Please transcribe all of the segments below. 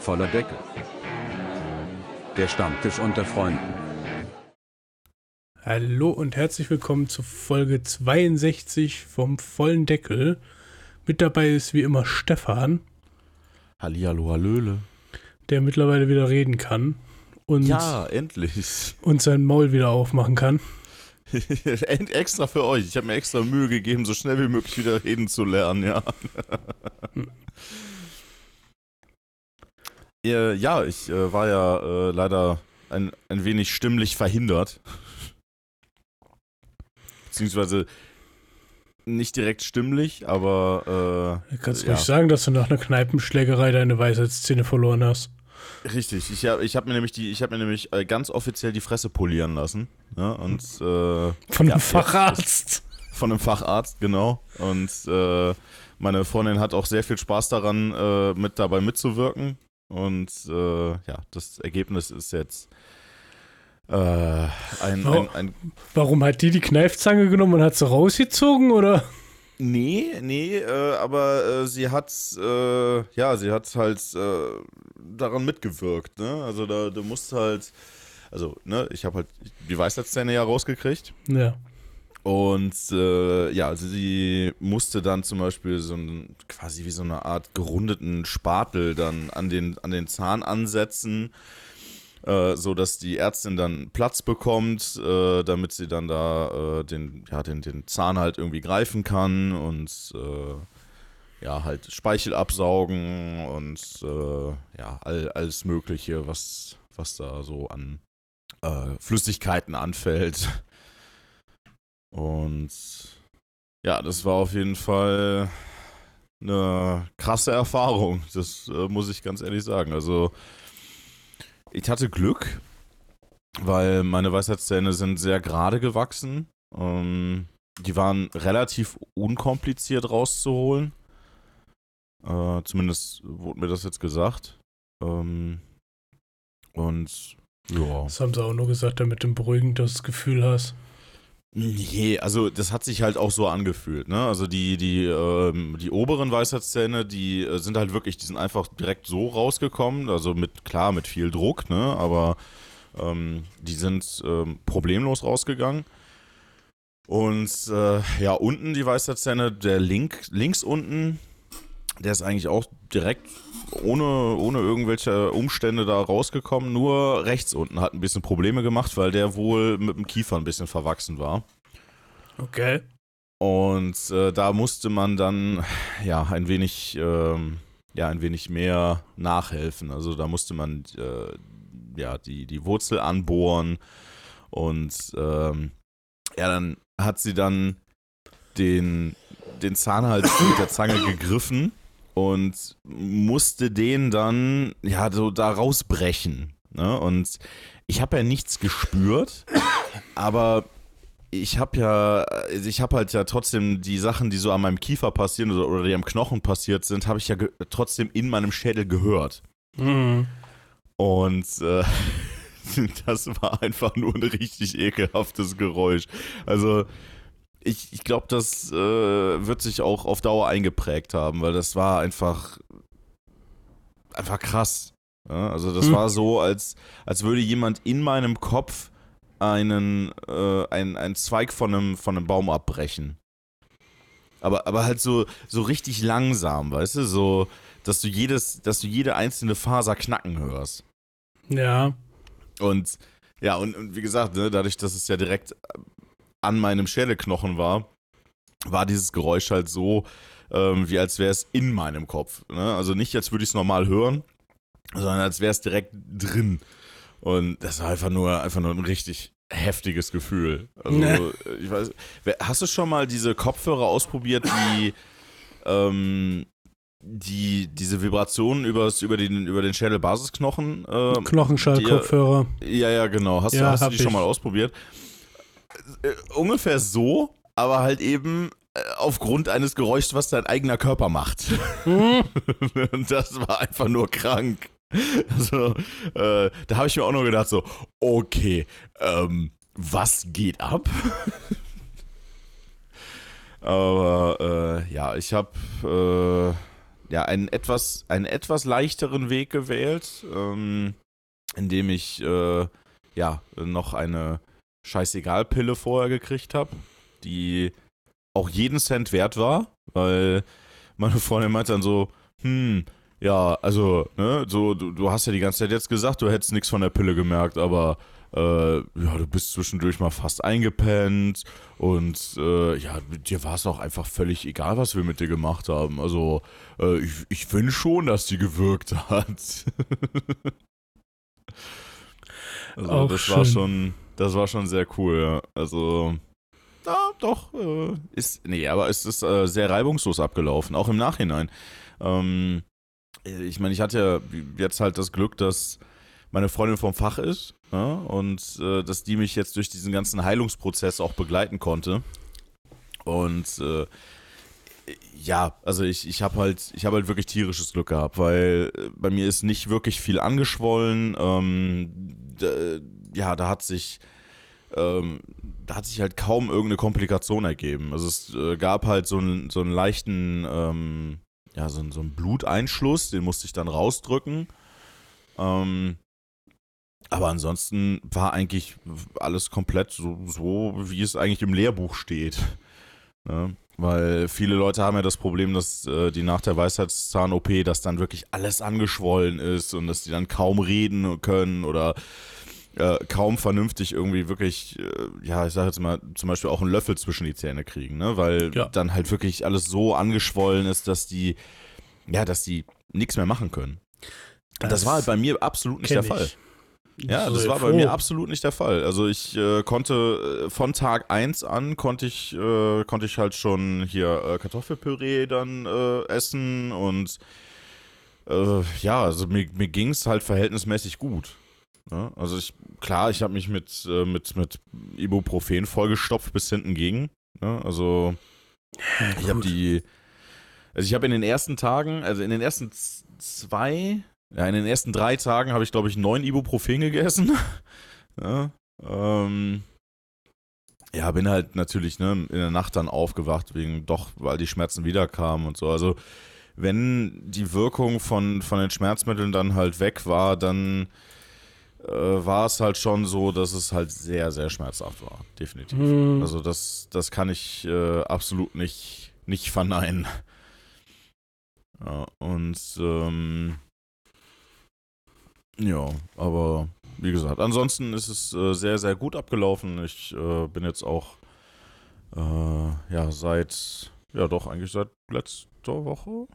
voller Deckel. Der Stammtisch unter Freunden. Hallo und herzlich willkommen zu Folge 62 vom vollen Deckel. Mit dabei ist wie immer Stefan, Hallihallo, Hallöle. der mittlerweile wieder reden kann und, Ja, endlich. und sein Maul wieder aufmachen kann. Extra für euch. Ich habe mir extra Mühe gegeben, so schnell wie möglich wieder reden zu lernen, ja. Äh, ja, ich äh, war ja äh, leider ein, ein wenig stimmlich verhindert. Beziehungsweise nicht direkt stimmlich, aber Du kannst Ja. ruhig sagen, dass du nach einer Kneipenschlägerei deine Weisheitszähne verloren hast. äh, richtig. Ich habe ich hab mir nämlich die, ich habe mir nämlich äh, ganz offiziell die Fresse polieren lassen. Ja, und äh, Von Ja, einem Facharzt. Von einem Facharzt, genau. Und äh, meine Freundin hat auch sehr viel Spaß daran, äh, mit dabei mitzuwirken. Und äh, ja, das Ergebnis ist jetzt äh, ein, ein, ein. Warum hat die die Kneifzange genommen und hat sie rausgezogen, oder? Nee, nee, äh, aber äh, sie hat, äh, ja, sie hat halt äh, daran mitgewirkt, ne? Also da, du musst halt, also, ne, ich habe halt die Weisheitszähne ja rausgekriegt. Ja. Und äh, ja, also sie musste dann zum Beispiel so ein, quasi wie so eine Art gerundeten Spatel dann an den, an den Zahn ansetzen, äh, so die Ärztin dann Platz bekommt, äh, damit sie dann da äh, den, ja, den, den Zahn halt irgendwie greifen kann und äh, ja, halt Speichel absaugen und äh, ja, all, alles Mögliche, was, was da so an Flüssigkeiten anfällt. Und ja, das war auf jeden Fall eine krasse Erfahrung. Das äh, muss ich ganz ehrlich sagen. Also, ich hatte Glück, weil meine Weisheitszähne sind sehr gerade gewachsen. Ähm, die waren relativ unkompliziert rauszuholen. Äh, zumindest wurde mir das jetzt gesagt. Ähm, und ja. Das haben sie auch nur gesagt, damit du ein beruhigendes Gefühl hast. Nee, also das hat sich halt auch so angefühlt, ne? Also die, die, ähm, die oberen Weisheitszähne, die äh, sind halt wirklich, die sind einfach direkt so rausgekommen, also mit, klar, mit viel Druck, ne? Aber ähm, die sind ähm, problemlos rausgegangen. Und äh, ja, unten die Weisheitszähne, der Link, links unten, der ist eigentlich auch direkt ohne, ohne irgendwelche Umstände da rausgekommen. Nur rechts unten hat ein bisschen Probleme gemacht, weil der wohl mit dem Kiefer ein bisschen verwachsen war. Okay. Und äh, da musste man dann ja ein wenig, ähm, ja, ein wenig mehr nachhelfen. Also da musste man äh, ja die, die Wurzel anbohren und ähm, ja, dann hat sie dann den, den Zahn halt mit der Zange gegriffen und musste den dann ja so da rausbrechen. Ne? Und ich habe ja nichts gespürt, aber ich habe ja, ich habe halt ja trotzdem die Sachen, die so an meinem Kiefer passieren oder, oder die am Knochen passiert sind, habe ich ja trotzdem in meinem Schädel gehört. Mhm. Und äh, das war einfach nur ein richtig ekelhaftes Geräusch. Also ich, ich glaube, das äh, wird sich auch auf Dauer eingeprägt haben, weil das war einfach einfach krass. Ja, also das Hm. war so, als, als würde jemand in meinem Kopf einen, äh, ein, einen Zweig von einem, von einem Baum abbrechen. Aber, aber halt so, so richtig langsam, weißt du, so, dass du jedes, dass du jede einzelne Faser knacken hörst. Ja. Und ja, und, und wie gesagt, ne, dadurch, dass es ja direkt an meinem Schädelknochen war, war dieses Geräusch halt so, ähm, wie als wäre es in meinem Kopf. Ne? Also nicht, als würde ich es normal hören, sondern als wäre es direkt drin. Und das war einfach nur, einfach nur ein richtig heftiges Gefühl. Also, Ne. ich weiß, hast du schon mal diese Kopfhörer ausprobiert, die, ähm, die diese Vibrationen übers, über den, über den Schädelbasisknochen ähm, Knochenschallkopfhörer. ja, ja, genau. Hast, Ja, du, hast du die schon ich. mal ausprobiert? Äh, ungefähr so, aber halt eben äh, aufgrund eines Geräuschs, was dein eigener Körper macht. Und das war einfach nur krank. Also, äh, da habe ich mir auch nur gedacht, so, okay, ähm, was geht ab? Aber äh, ja, ich habe ja, einen etwas, einen etwas leichteren Weg gewählt, ähm, indem ich äh, ja noch eine Scheißegal-Pille vorher gekriegt habe, die auch jeden Cent wert war, weil meine Freundin meinte dann so, hm, ja, also, ne, so, du, du hast ja die ganze Zeit jetzt gesagt, du hättest nichts von der Pille gemerkt, aber äh, ja, du bist zwischendurch mal fast eingepennt und äh, ja, dir war es auch einfach völlig egal, was wir mit dir gemacht haben. Also, äh, ich, ich finde schon, dass die gewirkt hat. also, Auch das schön. war schon, das war schon sehr cool, ja. Also, ja, doch, äh, ist, nee, aber es ist äh, sehr reibungslos abgelaufen, auch im Nachhinein. Ähm, ich meine, ich hatte ja jetzt halt das Glück, dass meine Freundin vom Fach ist ja, und äh, dass die mich jetzt durch diesen ganzen Heilungsprozess auch begleiten konnte. Und äh, ja, also ich, ich habe halt, ich halt wirklich tierisches Glück gehabt, weil äh, bei mir ist nicht wirklich viel angeschwollen. Ähm, ja, da hat sich ähm, da hat sich halt kaum irgendeine Komplikation ergeben. Also es äh, gab halt so einen, so einen leichten, ähm, ja, so, so einen Bluteinschluss, den musste ich dann rausdrücken. Ähm, aber ansonsten war eigentlich alles komplett so, so, wie es eigentlich im Lehrbuch steht. Ne? Weil viele Leute haben ja das Problem, dass äh, die nach der Weisheitszahn-OP, dass dann wirklich alles angeschwollen ist und dass die dann kaum reden können oder äh, kaum vernünftig irgendwie wirklich, äh, ja, ich sag jetzt mal, zum Beispiel auch einen Löffel zwischen die Zähne kriegen, ne? Weil Ja. dann halt wirklich alles so angeschwollen ist, dass die, ja, dass die nichts mehr machen können. Und das, war halt bei mir absolut nicht der Fall. ich. Ja, das war bei mir absolut nicht der Fall. Also ich äh, konnte äh, von Tag 1 an konnte ich, äh, konnte ich halt schon hier äh, Kartoffelpüree dann äh, essen und äh, ja, also mir, mir ging es halt verhältnismäßig gut. Ja, also ich, klar, ich habe mich mit, mit, mit Ibuprofen vollgestopft bis hinten gegen. Ja, also ich habe die, also ich habe in den ersten Tagen, also in den ersten zwei, ja, in den ersten drei Tagen habe ich, glaube ich, neun Ibuprofen gegessen. ja, ähm, ja, bin halt natürlich ne, in der Nacht dann aufgewacht, wegen doch, weil die Schmerzen wiederkamen und so. Also, wenn die Wirkung von, von den Schmerzmitteln dann halt weg war, dann äh, war es halt schon so, dass es halt sehr, sehr schmerzhaft war. Definitiv. Hm. Also das, das kann ich äh, absolut nicht, nicht verneinen. Ja, und ähm, ja, aber wie gesagt, ansonsten ist es äh, sehr, sehr gut abgelaufen. Ich äh, bin jetzt auch äh, ja seit, ja doch, eigentlich seit letzter Woche.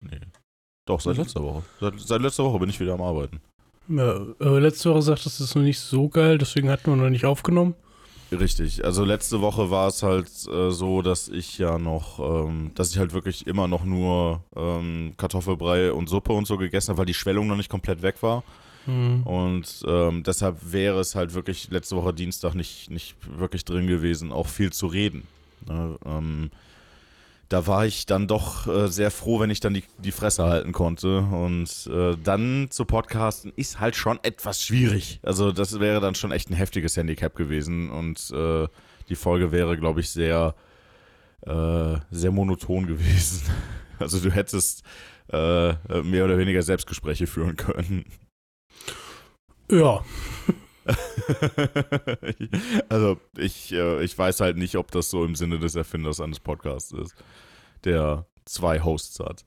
Nee. Doch, seit letzter Woche. Seit, seit letzter Woche bin ich wieder am Arbeiten. Ja, aber letzte Woche sagtest du, es ist noch nicht so geil, deswegen hatten wir noch nicht aufgenommen. Richtig, also letzte Woche war es halt äh, so, dass ich ja noch, ähm, dass ich halt wirklich immer noch nur ähm, Kartoffelbrei und Suppe und so gegessen habe, weil die Schwellung noch nicht komplett weg war. Hm. Und ähm, deshalb wäre es halt wirklich letzte Woche Dienstag nicht, nicht wirklich drin gewesen, auch viel zu reden. Ne? Da war ich dann doch äh, sehr froh, wenn ich dann die, die Fresse halten konnte. Und äh, dann zu podcasten ist halt schon etwas schwierig. Also das wäre dann schon echt ein heftiges Handicap gewesen. Und äh, die Folge wäre, glaube ich, sehr, äh, sehr monoton gewesen. Also du hättest äh, mehr oder weniger Selbstgespräche führen können. Ja, also ich, äh, ich weiß halt nicht, ob das so im Sinne des Erfinders eines Podcasts ist, der zwei Hosts hat.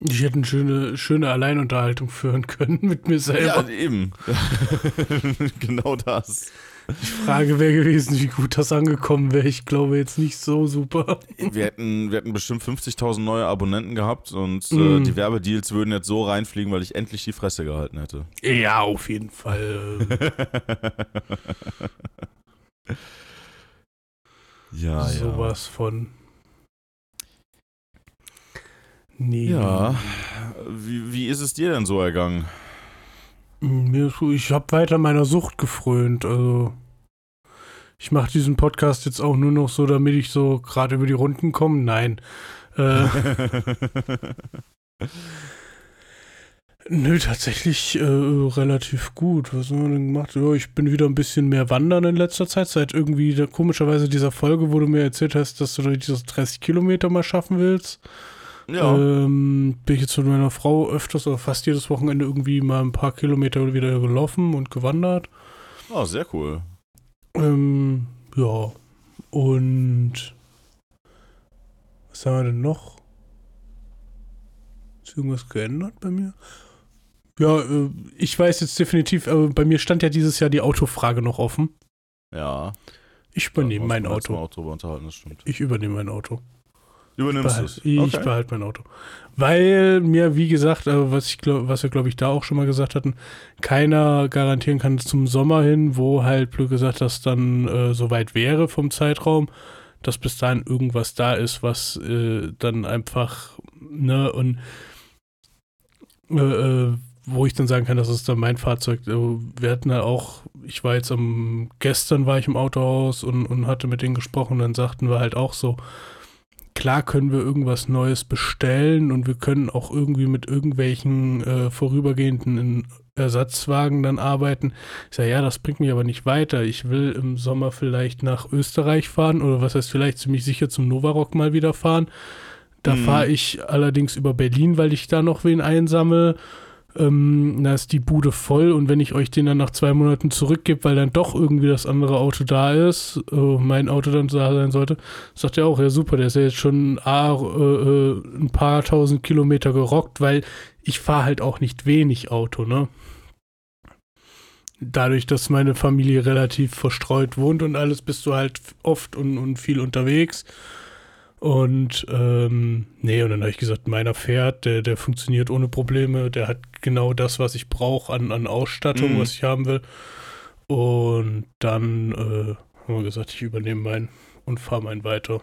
ich hätte eine schöne, schöne Alleinunterhaltung führen können mit mir Ja, selber. eben. genau das. Die Frage wäre gewesen, wie gut das angekommen wäre. Ich glaube jetzt nicht so super. Wir hätten, wir hätten bestimmt 50.000 neue Abonnenten gehabt und äh, Mm. die Werbedeals würden jetzt so reinfliegen, weil ich endlich die Fresse gehalten hätte. Ja, auf jeden Fall. ja, Sowas von. Nee. ja. Wie, wie ist es dir denn so ergangen? So- ich habe weiter meiner Sucht gefrönt. Also ich mache diesen Podcast jetzt auch nur noch so, damit ich so gerade über die Runden komme. Nein. Äh, nö, tatsächlich äh, relativ gut. Was haben wir denn gemacht? Ja, ich bin wieder ein bisschen mehr wandern in letzter Zeit. Seit irgendwie komischerweise dieser Folge, wo du mir erzählt hast, dass du diese 30 Kilometer mal schaffen willst. Ja. Ähm, bin ich jetzt mit meiner Frau öfters oder fast jedes Wochenende irgendwie mal ein paar Kilometer wieder gelaufen und gewandert. Oh, sehr cool. Ähm, ja. Und was haben wir denn noch? Ist irgendwas geändert bei mir? Ja, äh, ich weiß jetzt definitiv, äh, bei mir stand ja dieses Jahr die Autofrage noch offen. Ja. Ich übernehme Da mein Auto. drüber unterhalten, das stimmt. Ich übernehme mein Auto. Übernimmst du es? ich Okay. behalte mein Auto. Weil mir, wie gesagt, äh, was, ich was wir, glaube ich, da auch schon mal gesagt hatten, keiner garantieren kann zum Sommer hin, wo halt, blöd gesagt, das dann äh, soweit wäre vom Zeitraum, dass bis dahin irgendwas da ist, was äh, dann einfach, ne, und äh, äh, wo ich dann sagen kann, das ist dann mein Fahrzeug. Wir hatten ja auch, ich war jetzt am, gestern war ich im Autohaus und, und hatte mit denen gesprochen, dann sagten wir halt auch so, klar können wir irgendwas Neues bestellen und wir können auch irgendwie mit irgendwelchen äh, vorübergehenden Ersatzwagen dann arbeiten. Ich sage, ja, das bringt mich aber nicht weiter. Ich will im Sommer vielleicht nach Österreich fahren oder was heißt vielleicht ziemlich sicher zum Novarock mal wieder fahren. Da Mhm. fahre ich allerdings über Berlin, weil ich da noch wen einsammle. Ähm, da ist die Bude voll und wenn ich euch den dann nach zwei Monaten zurückgebe, weil dann doch irgendwie das andere Auto da ist, äh, mein Auto dann da sein sollte, sagt er auch, ja super, der ist ja jetzt schon ah, äh, ein paar tausend Kilometer gerockt, weil ich fahre halt auch nicht wenig Auto, ne? Dadurch, dass meine Familie relativ verstreut wohnt und alles, bist du halt oft und, und viel unterwegs. Und ähm, nee, und dann habe ich gesagt, meiner fährt, der, der funktioniert ohne Probleme, der hat genau das, was ich brauche an, an Ausstattung, Mhm. was ich haben will. Und dann äh, haben wir gesagt, ich übernehme meinen und fahre meinen weiter.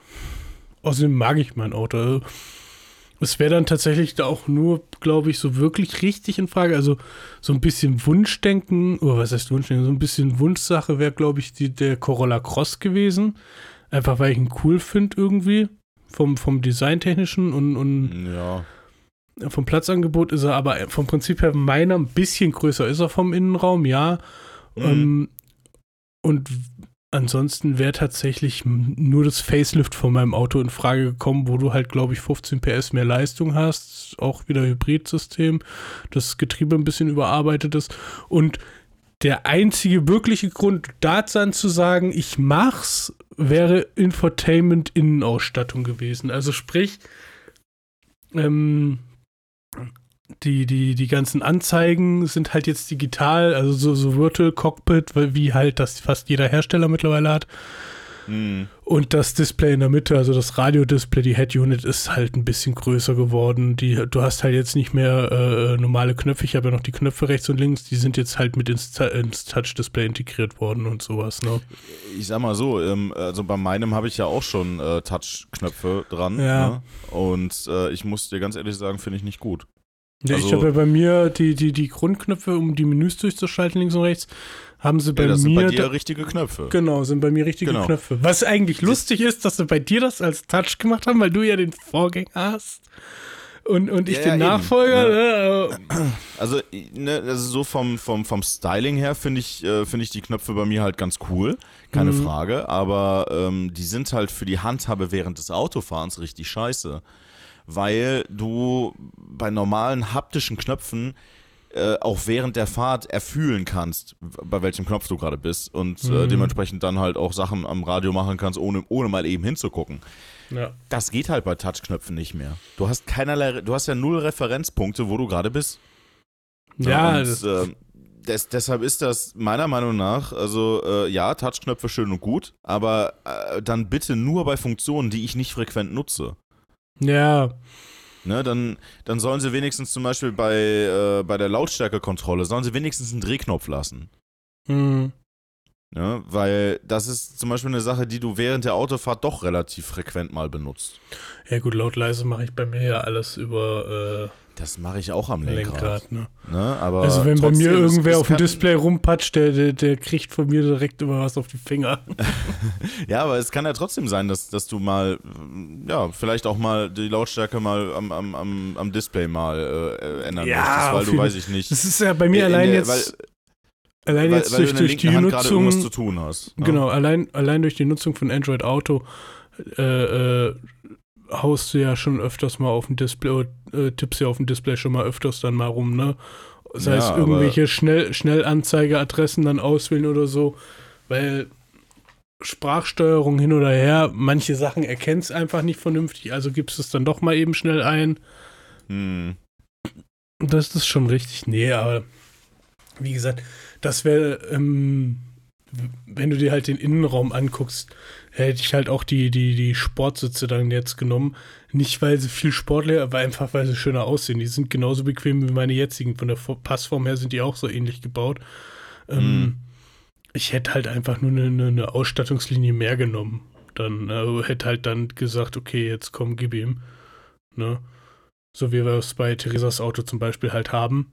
Außerdem mag ich mein Auto. Es wäre dann tatsächlich da auch nur, glaube ich, so wirklich richtig in Frage. Also so ein bisschen Wunschdenken, oder was heißt Wunschdenken? So ein bisschen Wunschsache wäre, glaube ich, die, der Corolla Cross gewesen. Einfach weil ich ihn cool finde irgendwie. Vom, vom Designtechnischen und, und Ja. vom Platzangebot ist er aber vom Prinzip her meiner ein bisschen größer ist er vom Innenraum, ja. Mhm. Ähm, und ansonsten wäre tatsächlich nur das Facelift von meinem Auto in Frage gekommen, wo du halt, glaube ich, 15 PS mehr Leistung hast. Auch wieder Hybridsystem, das Getriebe ein bisschen überarbeitet ist. Und der einzige wirkliche Grund, da dann zu sagen, ich mach's, wäre Infotainment-Innenausstattung gewesen. Also sprich, ähm, die, die, die ganzen Anzeigen sind halt jetzt digital, also so, so Virtual Cockpit, wie halt das fast jeder Hersteller mittlerweile hat. Mhm. Und das Display in der Mitte, also das Radiodisplay, die Head Unit ist halt ein bisschen größer geworden. Die, du hast halt jetzt nicht mehr äh, normale Knöpfe. Ich habe ja noch die Knöpfe rechts und links. Die sind jetzt halt mit ins, ins Touch-Display integriert worden und sowas. Ne? Ich sag mal so, ähm, also bei meinem habe ich ja auch schon äh, Touch-Knöpfe dran. Ja. Ne? Und äh, ich muss dir ganz ehrlich sagen, finde ich nicht gut. Ja, ich Also- habe ja bei mir die, die, die Grundknöpfe, um die Menüs durchzuschalten, links und rechts, haben sie bei Ja, das sind mir. bei dir richtige Knöpfe. Genau, sind bei mir richtige Genau. Knöpfe. Was eigentlich lustig ist, dass sie bei dir das als Touch gemacht haben, weil du ja den Vorgänger hast. Und, und ich Ja, den ja. Nachfolger. Ja. Ne? Also, ne, also so vom, vom, vom Styling her finde ich, äh, finde ich die Knöpfe bei mir halt ganz cool, keine Mhm. Frage, aber ähm, die sind halt für die Handhabe während des Autofahrens richtig scheiße, weil du bei normalen haptischen Knöpfen äh, auch während der Fahrt erfühlen kannst, bei welchem Knopf du gerade bist und äh, Mhm. dementsprechend dann halt auch Sachen am Radio machen kannst, ohne, ohne mal eben hinzugucken. Ja. Das geht halt bei Touchknöpfen nicht mehr. Du hast keinerlei, du hast ja null Referenzpunkte, wo du gerade bist. Ja, und, das, äh, des, deshalb ist das meiner Meinung nach, also äh, ja, Touchknöpfe schön und gut, aber äh, dann bitte nur bei Funktionen, die ich nicht frequent nutze. ja. Ne, dann, dann sollen sie wenigstens zum Beispiel bei, äh, bei der Lautstärkekontrolle, sollen sie wenigstens einen Drehknopf lassen. Hm. Ne, weil das ist zum Beispiel eine Sache, die du während der Autofahrt doch relativ frequent mal benutzt. Ja, gut, laut leise mache ich bei mir ja alles über Das mache ich auch am äh, Lenkrad. Lenkrad. Ne? Ne, aber Also, wenn bei mir irgendwer auf dem Display rumpatscht, der, der, der kriegt von mir direkt immer was auf die Finger. Ja, aber es kann ja trotzdem sein, dass, dass du mal, ja, vielleicht auch mal die Lautstärke mal am, am, am, am Display mal äh, ändern Ja, möchtest, weil du, weiß ich nicht, Das ist ja bei mir in allein der- jetzt, weil, allein weil, jetzt weil du durch, durch die Hand Nutzung. hast. ne? Genau, allein, allein durch die Nutzung von Android Auto äh, äh, haust du ja schon öfters mal auf dem Display, äh, tippst ja auf dem Display schon mal öfters dann mal rum, ne? Sei Ja, es aber- irgendwelche Schnell Schnellanzeigeadressen dann auswählen oder so, weil Sprachsteuerung hin oder her, manche Sachen erkennt es einfach nicht vernünftig, also gibst es dann doch mal eben schnell ein. Hm. Das ist schon richtig. Nee, aber wie gesagt, das wäre, ähm, wenn du dir halt den Innenraum anguckst, hätte ich halt auch die, die, die Sportsitze dann jetzt genommen. Nicht, weil sie viel sportlicher, aber einfach, weil sie schöner aussehen. Die sind genauso bequem wie meine jetzigen. Von der Passform her sind die auch so ähnlich gebaut. Ähm, Mhm. Ich hätte halt einfach nur eine, eine, eine Ausstattungslinie mehr genommen. Dann äh, hätte halt dann gesagt, okay, jetzt komm, gib ihm. Ne? So wie wir es bei Theresas Auto zum Beispiel halt haben.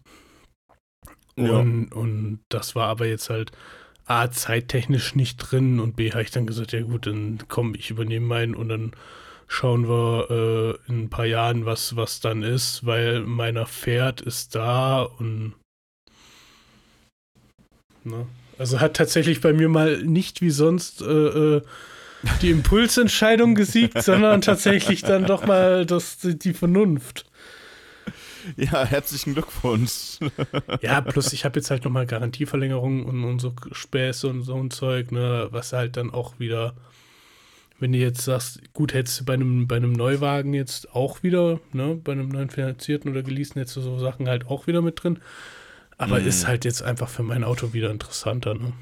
Ja. Und, und das war aber jetzt halt A, zeittechnisch nicht drin und B, habe ich dann gesagt, ja gut, dann komm, ich übernehme meinen und dann schauen wir äh, in ein paar Jahren, was, was dann ist, weil meiner Pferd ist da und ne? Also hat tatsächlich bei mir mal nicht wie sonst äh, äh, die Impulsentscheidung gesiegt, sondern tatsächlich dann doch mal das, die Vernunft. Ja, herzlichen Glückwunsch. Ja, plus ich habe jetzt halt nochmal Garantieverlängerung und, und so Späße und so ein Zeug, ne, was halt dann auch wieder, wenn du jetzt sagst, gut, hättest du bei einem, bei einem Neuwagen jetzt auch wieder, ne, bei einem neuen finanzierten oder geleasten hättest du so Sachen halt auch wieder mit drin. Aber Mhm. ist halt jetzt einfach für mein Auto wieder interessanter, ne?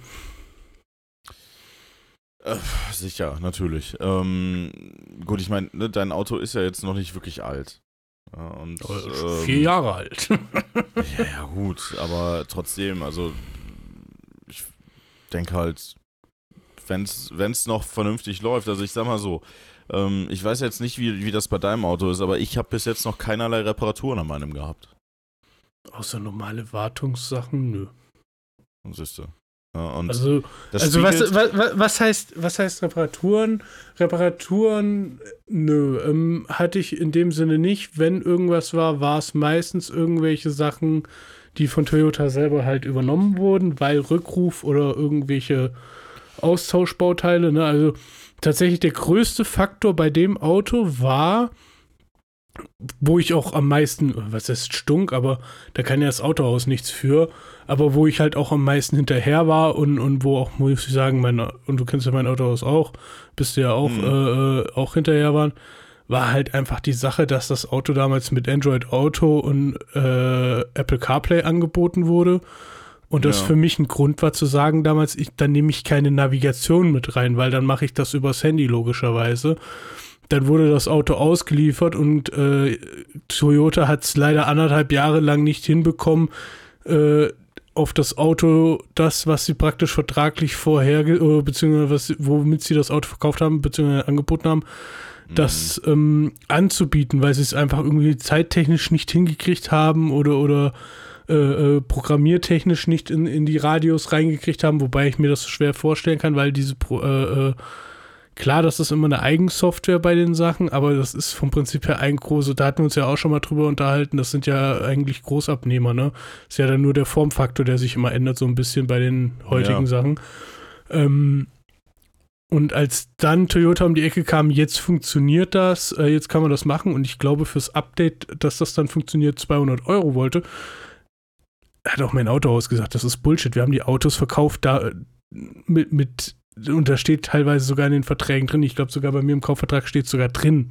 Äh, sicher, natürlich. Ähm, gut, ich meine, ne, dein Auto ist ja jetzt noch nicht wirklich alt. Und, ähm, Vier Jahre alt. Ja, ja, gut, aber trotzdem, also ich denke halt, wenn es noch vernünftig läuft, also ich sag mal so, ähm, ich weiß jetzt nicht, wie, wie das bei deinem Auto ist, aber ich habe bis jetzt noch keinerlei Reparaturen an meinem gehabt. Außer normale Wartungssachen, nö. Und siehst du. Und Also, also was, was, was, heißt, was heißt Reparaturen? Reparaturen, nö, ähm, hatte ich in dem Sinne nicht. Wenn irgendwas war, war es meistens irgendwelche Sachen, die von Toyota selber halt übernommen wurden, weil Rückruf oder irgendwelche Austauschbauteile. Ne? Also tatsächlich der größte Faktor bei dem Auto war, wo ich auch am meisten, was heißt stunk, aber da kann ja das Autohaus nichts für, aber wo ich halt auch am meisten hinterher war und, und wo auch, muss ich sagen, mein, und du kennst ja mein Autohaus auch, bist du ja auch, Mhm. äh, äh, auch hinterher waren, war halt einfach die Sache, dass das Auto damals mit Android Auto und äh, Apple CarPlay angeboten wurde. Und das Ja. für mich ein Grund war zu sagen damals, ich, dann nehme ich keine Navigation mit rein, weil dann mache ich das übers Handy logischerweise. Dann wurde das Auto ausgeliefert und äh, Toyota hat es leider anderthalb Jahre lang nicht hinbekommen, äh, auf das Auto das, was sie praktisch vertraglich vorher, äh, beziehungsweise was, womit sie das Auto verkauft haben, beziehungsweise angeboten haben, das ähm, anzubieten, weil sie es einfach irgendwie zeittechnisch nicht hingekriegt haben oder, oder äh, äh, programmiertechnisch nicht in, in die Radios reingekriegt haben, wobei ich mir das schwer vorstellen kann, weil diese Pro, äh, äh, klar, das ist immer eine Eigensoftware bei den Sachen, aber das ist vom Prinzip her ein große, da hatten wir uns ja auch schon mal drüber unterhalten, das sind ja eigentlich Großabnehmer, ne? Ist ja dann nur der Formfaktor, der sich immer ändert, so ein bisschen bei den heutigen Ja. Sachen. Ähm, und als dann Toyota um die Ecke kam, jetzt funktioniert das, äh, jetzt kann man das machen und ich glaube fürs Update, dass das dann funktioniert, 200 Euro wollte, hat auch mein Autohaus gesagt, das ist Bullshit. Wir haben die Autos verkauft da äh, mit, mit und da steht teilweise sogar in den Verträgen drin, ich glaube sogar bei mir im Kaufvertrag steht sogar drin,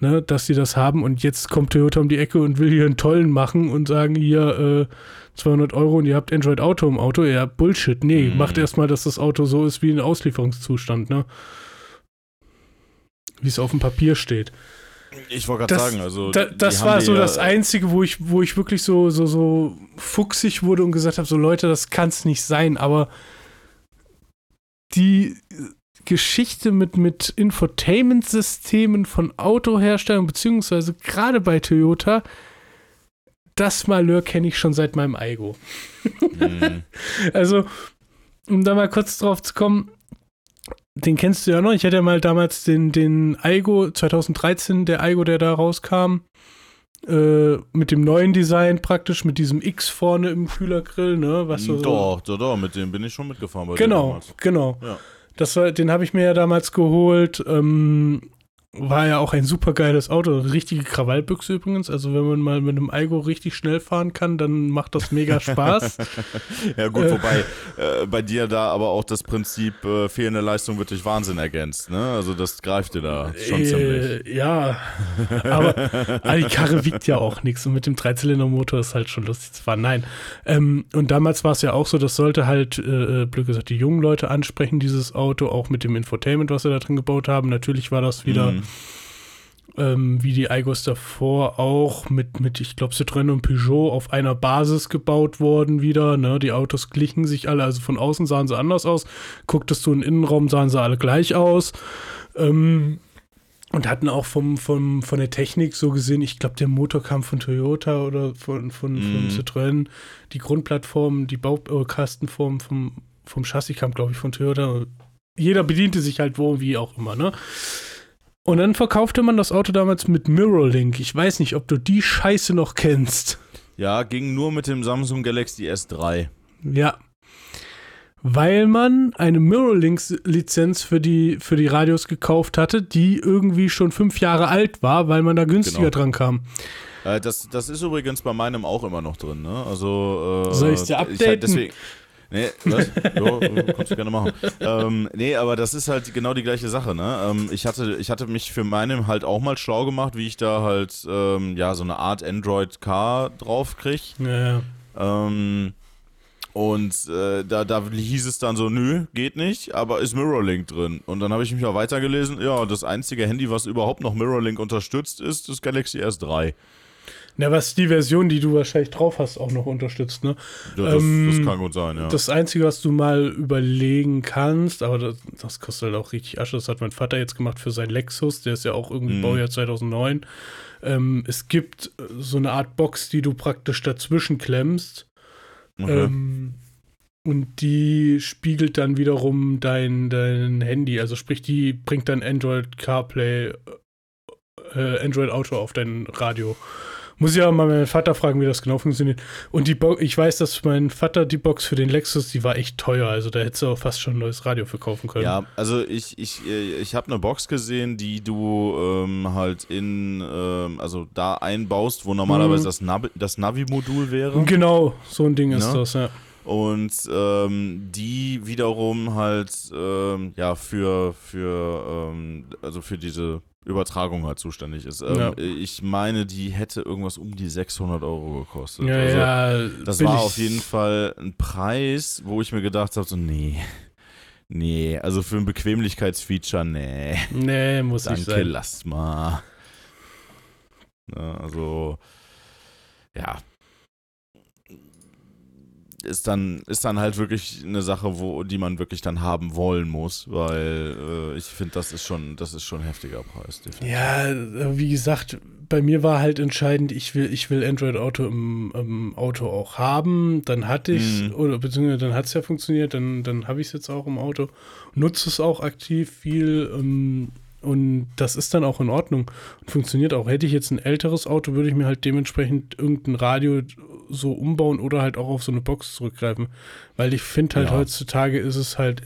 ne, dass sie das haben und jetzt kommt Toyota um die Ecke und will hier einen tollen machen und sagen hier äh, 200 Euro und ihr habt Android Auto im Auto. Ja, Bullshit. Nee, Mhm. macht erstmal, dass das Auto so ist wie ein Auslieferungszustand, ne? Wie es auf dem Papier steht. Ich wollte gerade sagen, also. Da, das war so das Einzige, wo ich, wo ich wirklich so, so, so fuchsig wurde und gesagt habe: so Leute, das kann es nicht sein, aber die Geschichte mit, mit Infotainment-Systemen von Autoherstellern, beziehungsweise gerade bei Toyota, das Malheur kenne ich schon seit meinem Aigo. Mhm. Also, um da mal kurz drauf zu kommen, den kennst du ja noch. Ich hatte ja mal damals den, den Aigo 2013, der Aigo, der da rauskam, äh, mit dem neuen Design praktisch, mit diesem X vorne im Kühlergrill, ne? Was so, doch, doch, doch, mit dem bin ich schon mitgefahren Genau, genau. Ja. Das war, den habe ich mir ja damals geholt. Ähm, war ja auch ein super geiles Auto. Richtige Krawallbüchse übrigens. Also wenn man mal mit einem Algo richtig schnell fahren kann, dann macht das mega Spaß. ja gut, äh, wobei äh, bei dir da aber auch das Prinzip äh, fehlende Leistung wird durch Wahnsinn ergänzt. Ne? Also das greift dir da schon ziemlich. Äh, ja, aber, die Karre wiegt ja auch nichts. Und mit dem Dreizylindermotor ist halt schon lustig zu fahren. Nein. Ähm, und damals war es ja auch so, das sollte halt, äh, äh, blöd gesagt, die jungen Leute ansprechen, dieses Auto, auch mit dem Infotainment, was sie da drin gebaut haben. Natürlich war das wieder... Mhm ähm, wie die Aigos davor auch mit, mit ich glaube, Citroën und Peugeot auf einer Basis gebaut worden wieder. Ne? Die Autos glichen sich alle, also von außen sahen sie anders aus. Gucktest du in den Innenraum, sahen sie alle gleich aus. Ähm, und hatten auch vom, vom, von der Technik so gesehen, ich glaube, der Motor kam von Toyota oder von, von, mm. von mhm. Citroën. Die Grundplattform, die Baukastenform vom, vom Chassis kam, glaube ich, von Toyota. Jeder bediente sich halt wo, wie auch immer, ne? Und dann verkaufte man das Auto damals mit Mirrorlink. Ich weiß nicht, ob du die Scheiße noch kennst. Ja, ging nur mit dem Samsung Galaxy S3. Ja. Weil man eine Mirrorlink-Lizenz für die, für die Radios gekauft hatte, die irgendwie schon fünf Jahre alt war, weil man da günstiger genau. dran kam. Äh, das, das ist übrigens bei meinem auch immer noch drin. Ne? Also, äh, Soll ich dir updaten? Ich, deswegen, Nee, was? jo, kannst du gerne machen. ähm, nee, aber das ist halt genau die gleiche Sache, ne? Ähm, ich, hatte, ich hatte mich für meinem halt auch mal schlau gemacht, wie ich da halt, ähm, ja, so eine Art Android Car drauf krieg. Ja. Ähm, und äh, da, da hieß es dann so, nö, geht nicht, aber ist Mirrorlink drin. Und dann habe ich mich mal weitergelesen, ja, das einzige Handy, was überhaupt noch Mirrorlink unterstützt, ist das Galaxy S3. Na, was die Version, die du wahrscheinlich drauf hast, auch noch unterstützt, ne? Ja, das, ähm, das kann gut sein, ja. Das Einzige, was du mal überlegen kannst, aber das, das, kostet halt auch richtig Asche, das hat mein Vater jetzt gemacht für sein Lexus, der ist ja auch irgendwie mhm. Baujahr 2009. Ähm, es gibt so eine Art Box, die du praktisch dazwischen klemmst. Okay. Ähm, und die spiegelt dann wiederum dein, dein Handy. Also sprich, die bringt dann Android CarPlay, äh, Android Auto auf dein Radio. Muss ich aber mal meinen Vater fragen, wie das genau funktioniert. Und die Bo ich weiß, dass mein Vater die Box für den Lexus, die war echt teuer. Also da hättest du auch fast schon ein neues Radio verkaufen können. Ja, also ich, ich, äh, ich habe eine Box gesehen, die du ähm, halt in, ähm, also da einbaust, wo normalerweise mhm. das, Navi, das Navi-Modul wäre. Genau, so ein Ding ist ja? das, ja. Und ähm, die wiederum halt, ähm, ja, für, für, ähm, also für diese Übertragung halt zuständig ist. Ähm, ja. Ich meine, die hätte irgendwas um die 600 Euro gekostet. Ja, also, ja, das war auf jeden Fall ein Preis, wo ich mir gedacht habe, so, nee. Nee, also für ein Bequemlichkeitsfeature, nee. Nee, muss Danke, nicht sein. lass mal. Ja, also, ja, ist dann, ist dann halt wirklich eine Sache, wo, die man wirklich dann haben wollen muss, weil äh, ich finde, das ist schon, das ist schon ein heftiger Preis. Definitiv. Ja, wie gesagt, bei mir war halt entscheidend, ich will, ich will Android Auto im, im Auto auch haben. Dann hatte ich mhm. oder beziehungsweise dann hat es ja funktioniert, dann, dann habe ich es jetzt auch im Auto, nutze es auch aktiv viel. Ähm, und das ist dann auch in Ordnung und funktioniert auch. Hätte ich jetzt ein älteres Auto, würde ich mir halt dementsprechend irgendein Radio so umbauen oder halt auch auf so eine Box zurückgreifen. Weil ich finde halt ja. heutzutage ist es halt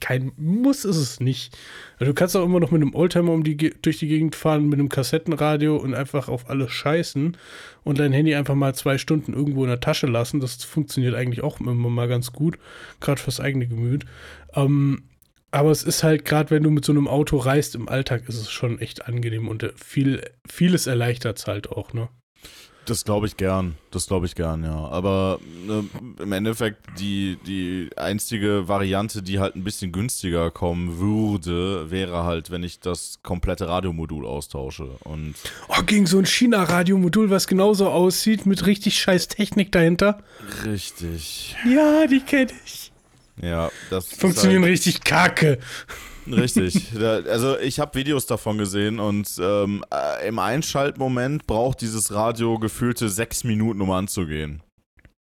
kein Muss ist es nicht. Also du kannst auch immer noch mit einem Oldtimer um die, durch die Gegend fahren, mit einem Kassettenradio und einfach auf alles scheißen und dein Handy einfach mal zwei Stunden irgendwo in der Tasche lassen. Das funktioniert eigentlich auch immer mal ganz gut, gerade fürs eigene Gemüt. Ähm, aber es ist halt, gerade wenn du mit so einem Auto reist im Alltag, ist es schon echt angenehm und viel, vieles erleichtert es halt auch, ne? Das glaube ich gern. Das glaube ich gern, ja. Aber ne, im Endeffekt die, die einzige Variante, die halt ein bisschen günstiger kommen würde, wäre halt, wenn ich das komplette Radiomodul austausche. Und oh, gegen so ein China-Radiomodul, was genauso aussieht, mit richtig scheiß Technik dahinter. Richtig. Ja, die kenne ich. Ja, das funktionieren halt richtig kacke. Richtig. also ich habe Videos davon gesehen und ähm, äh, im Einschaltmoment braucht dieses Radio gefühlte sechs Minuten, um anzugehen.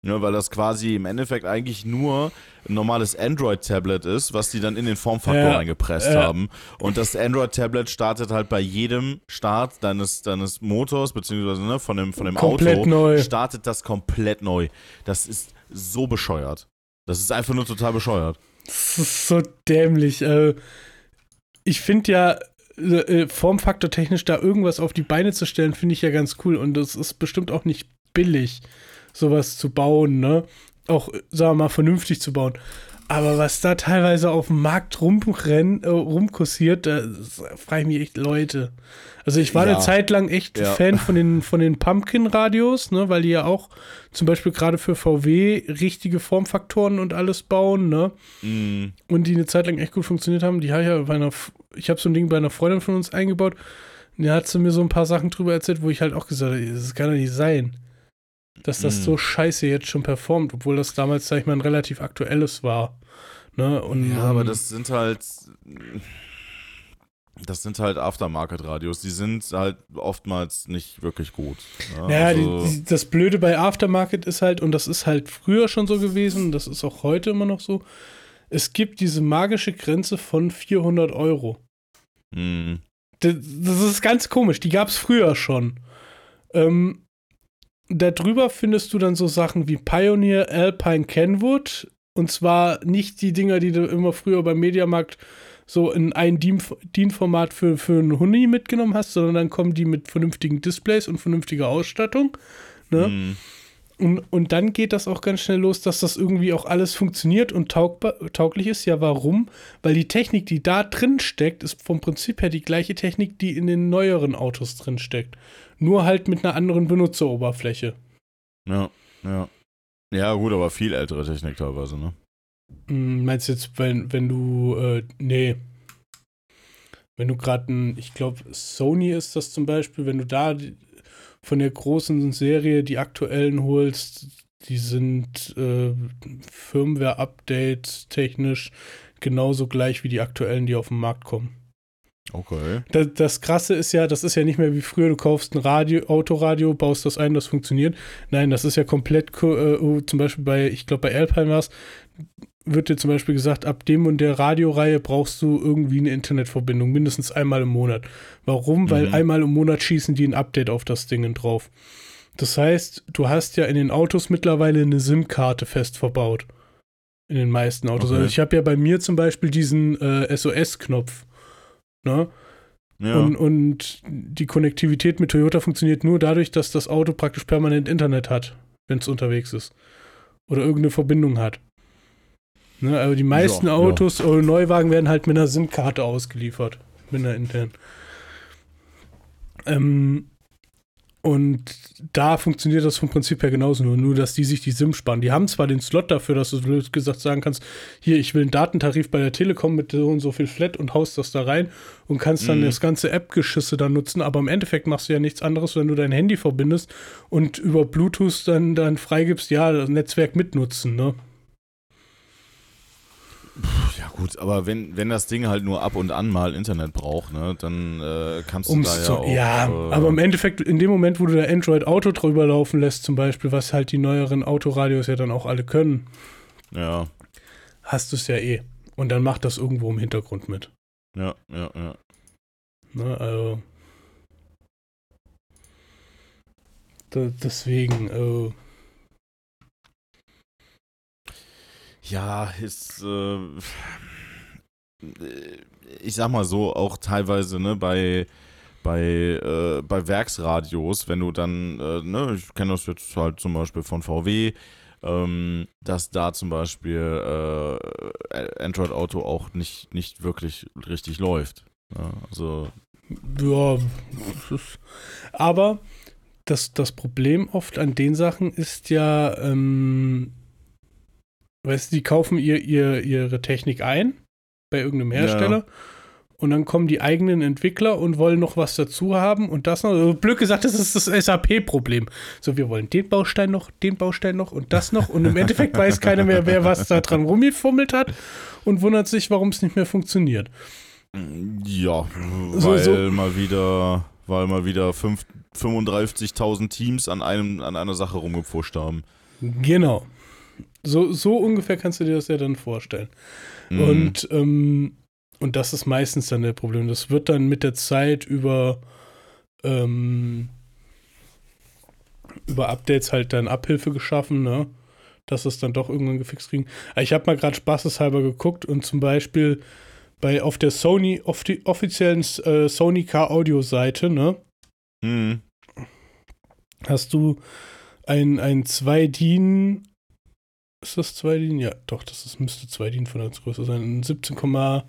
Ja, weil das quasi im Endeffekt eigentlich nur ein normales Android-Tablet ist, was die dann in den Formfaktor ja, eingepresst ja. haben. Und das Android-Tablet startet halt bei jedem Start deines, deines Motors, beziehungsweise ne, von dem, von dem komplett Auto, neu. startet das komplett neu. Das ist so bescheuert. Das ist einfach nur total bescheuert. Das ist so dämlich. Äh, ich finde ja, äh, Formfaktor technisch da irgendwas auf die Beine zu stellen, finde ich ja ganz cool. Und es ist bestimmt auch nicht billig, sowas zu bauen, ne? Auch, sagen wir mal, vernünftig zu bauen. Aber was da teilweise auf dem Markt rumrennt, äh, rumkursiert, da frage ich mich echt, Leute. Also ich war Ja. eine Zeit lang echt Ja. Fan von den, von den Pumpkin-Radios, ne, weil die ja auch zum Beispiel gerade für VW richtige Formfaktoren und alles bauen, ne? Mm, Und die eine Zeit lang echt gut funktioniert haben. Die habe ich ja bei einer, ich habe so ein Ding bei einer Freundin von uns eingebaut. Und da hat sie mir so ein paar Sachen drüber erzählt, wo ich halt auch gesagt habe, das kann doch nicht sein, dass das Mhm. so scheiße jetzt schon performt, obwohl das damals, sag ich mal, ein relativ aktuelles war. Ne? Und, ja, aber ähm, das sind halt. Das sind halt Aftermarket-Radios. Die sind halt oftmals nicht wirklich gut. ne? Naja, Also- die, die, das Blöde bei Aftermarket ist halt, und das ist halt früher schon so gewesen, das ist auch heute immer noch so, es gibt diese magische Grenze von 400 Euro. Mm, Das, das ist ganz komisch, die gab es früher schon. Ähm, darüber findest du dann so Sachen wie Pioneer, Alpine, Kenwood. Und zwar nicht die Dinger, die du immer früher beim Mediamarkt so in ein DIN- DIN-Format für, für einen Huni mitgenommen hast, sondern dann kommen die mit vernünftigen Displays und vernünftiger Ausstattung. Ne? mm, Und, und dann geht das auch ganz schnell los, dass das irgendwie auch alles funktioniert und taugbar, tauglich ist. Ja, warum? Weil die Technik, die da drin steckt, ist vom Prinzip her die gleiche Technik, die in den neueren Autos drin steckt. Nur halt mit einer anderen Benutzeroberfläche. ja, ja. Ja, gut, aber viel ältere Technik teilweise, ne? Hm, meinst du jetzt, wenn, wenn du, äh, nee. Wenn du gerade ein, ich glaube, Sony ist das zum Beispiel, wenn du da die, von der großen Serie die aktuellen holst, die sind äh, Firmware-Updates technisch genauso gleich wie die aktuellen, die auf den Markt kommen. Okay. Das, das Krasse ist ja, das ist ja nicht mehr wie früher, du kaufst ein Radio, Autoradio, baust das ein, das funktioniert. Nein, das ist ja komplett, ko- äh, zum Beispiel bei, ich glaube bei Alpine war's, wird dir zum Beispiel gesagt, ab dem und der Radioreihe brauchst du irgendwie eine Internetverbindung, mindestens einmal im Monat. Warum? Weil Mhm. einmal im Monat schießen die ein Update auf das Ding drauf. Das heißt, du hast ja in den Autos mittlerweile eine SIM-Karte fest verbaut. In den meisten Autos. Okay. Also ich habe ja bei mir zum Beispiel diesen äh, SOS-Knopf. Ne? Ja. Und, und die Konnektivität mit Toyota funktioniert nur dadurch, dass das Auto praktisch permanent Internet hat, wenn es unterwegs ist. Oder irgendeine Verbindung hat. Ne, aber die meisten Ja, ja. Autos oder Neuwagen werden halt mit einer SIM-Karte ausgeliefert. Mit einer internen. Ähm, und da funktioniert das vom Prinzip her genauso nur, nur dass die sich die SIM sparen. Die haben zwar den Slot dafür, dass du blöd gesagt sagen kannst, hier, ich will einen Datentarif bei der Telekom mit so und so viel Flat und haust das da rein und kannst dann Mhm. das ganze App-Geschisse dann nutzen, aber im Endeffekt machst du ja nichts anderes, wenn du dein Handy verbindest und über Bluetooth dann, dann freigibst, ja, das Netzwerk mitnutzen, ne? Ja, gut, aber wenn, wenn das Ding halt nur ab und an mal Internet braucht, ne, dann äh, kannst du Um's da ja zu, auch. ja, äh, aber im Endeffekt, in dem Moment, wo du da Android Auto drüber laufen lässt, zum Beispiel, was halt die neueren Autoradios ja dann auch alle können, Ja, hast du es ja eh. Und dann macht das irgendwo im Hintergrund mit. ja, ja, ja. Ne, also. Da, deswegen, äh, Ja, ist, äh, ich sag mal so, auch teilweise, ne, bei, bei, äh, bei Werksradios, wenn du dann, äh, ne, ich kenne das jetzt halt zum Beispiel von VW, ähm, dass da zum Beispiel äh, Android Auto auch nicht, nicht wirklich richtig läuft. Ja, also, ja. Aber das, das Problem oft an den Sachen ist ja, ähm, weißt du, die kaufen ihr, ihr, ihre Technik ein bei irgendeinem Ja. Hersteller. Und dann kommen die eigenen Entwickler und wollen noch was dazu haben und das noch. Also blöd gesagt, das ist das SAP-Problem. So, wir wollen den Baustein noch, den Baustein noch und das noch. Und im Endeffekt weiß keiner mehr, wer was da dran rumgefummelt hat und wundert sich, warum es nicht mehr funktioniert. ja, So- weil so- mal wieder, weil mal wieder fünf- 35.000 Teams an, einem, an einer Sache rumgepfuscht haben. Genau. So, so ungefähr kannst du dir das ja dann vorstellen. Mhm. Und, ähm, und das ist meistens dann der Problem. Das wird dann mit der Zeit über, ähm, über Updates halt dann Abhilfe geschaffen, ne? Dass es dann doch irgendwann gefixt kriegen. Aber Ich habe mal gerade spaßeshalber geguckt und zum Beispiel bei auf der Sony, auf die offiziellen äh, Sony Car Audio Seite, ne? Mhm. Hast du ein, ein 2 DIN, ist das 2 DIN? Ja, doch, das ist, müsste 2 DIN von der Größe sein. Ein 17, äh,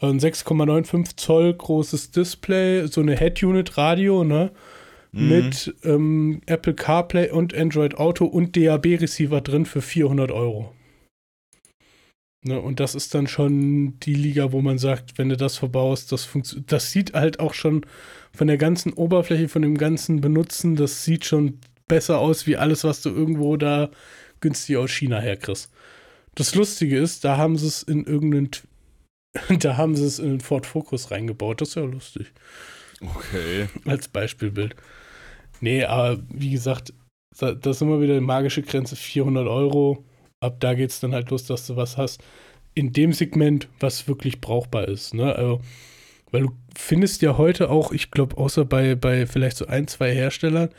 ein 6,95 Zoll großes Display, so eine Head-Unit Radio, ne? Mhm. Mit ähm, Apple CarPlay und Android Auto und DAB-Receiver drin für 400 Euro. Ne, und das ist dann schon die Liga, wo man sagt, wenn du das verbaust, das funktioniert. Das sieht halt auch schon von der ganzen Oberfläche, von dem ganzen Benutzen, das sieht schon besser aus wie alles, was du irgendwo da günstig aus China herkriegst. Das Lustige ist, da haben sie es in irgendeinen, da haben sie es in den Ford Focus reingebaut. Das ist ja lustig. Okay. Als Beispielbild. Nee, aber wie gesagt, da, das ist immer wieder die magische Grenze 400 Euro. Ab da geht es dann halt los, dass du was hast in dem Segment, was wirklich brauchbar ist. Ne? Also, weil du findest ja heute auch, ich glaube, außer bei, bei vielleicht so ein, zwei Herstellern,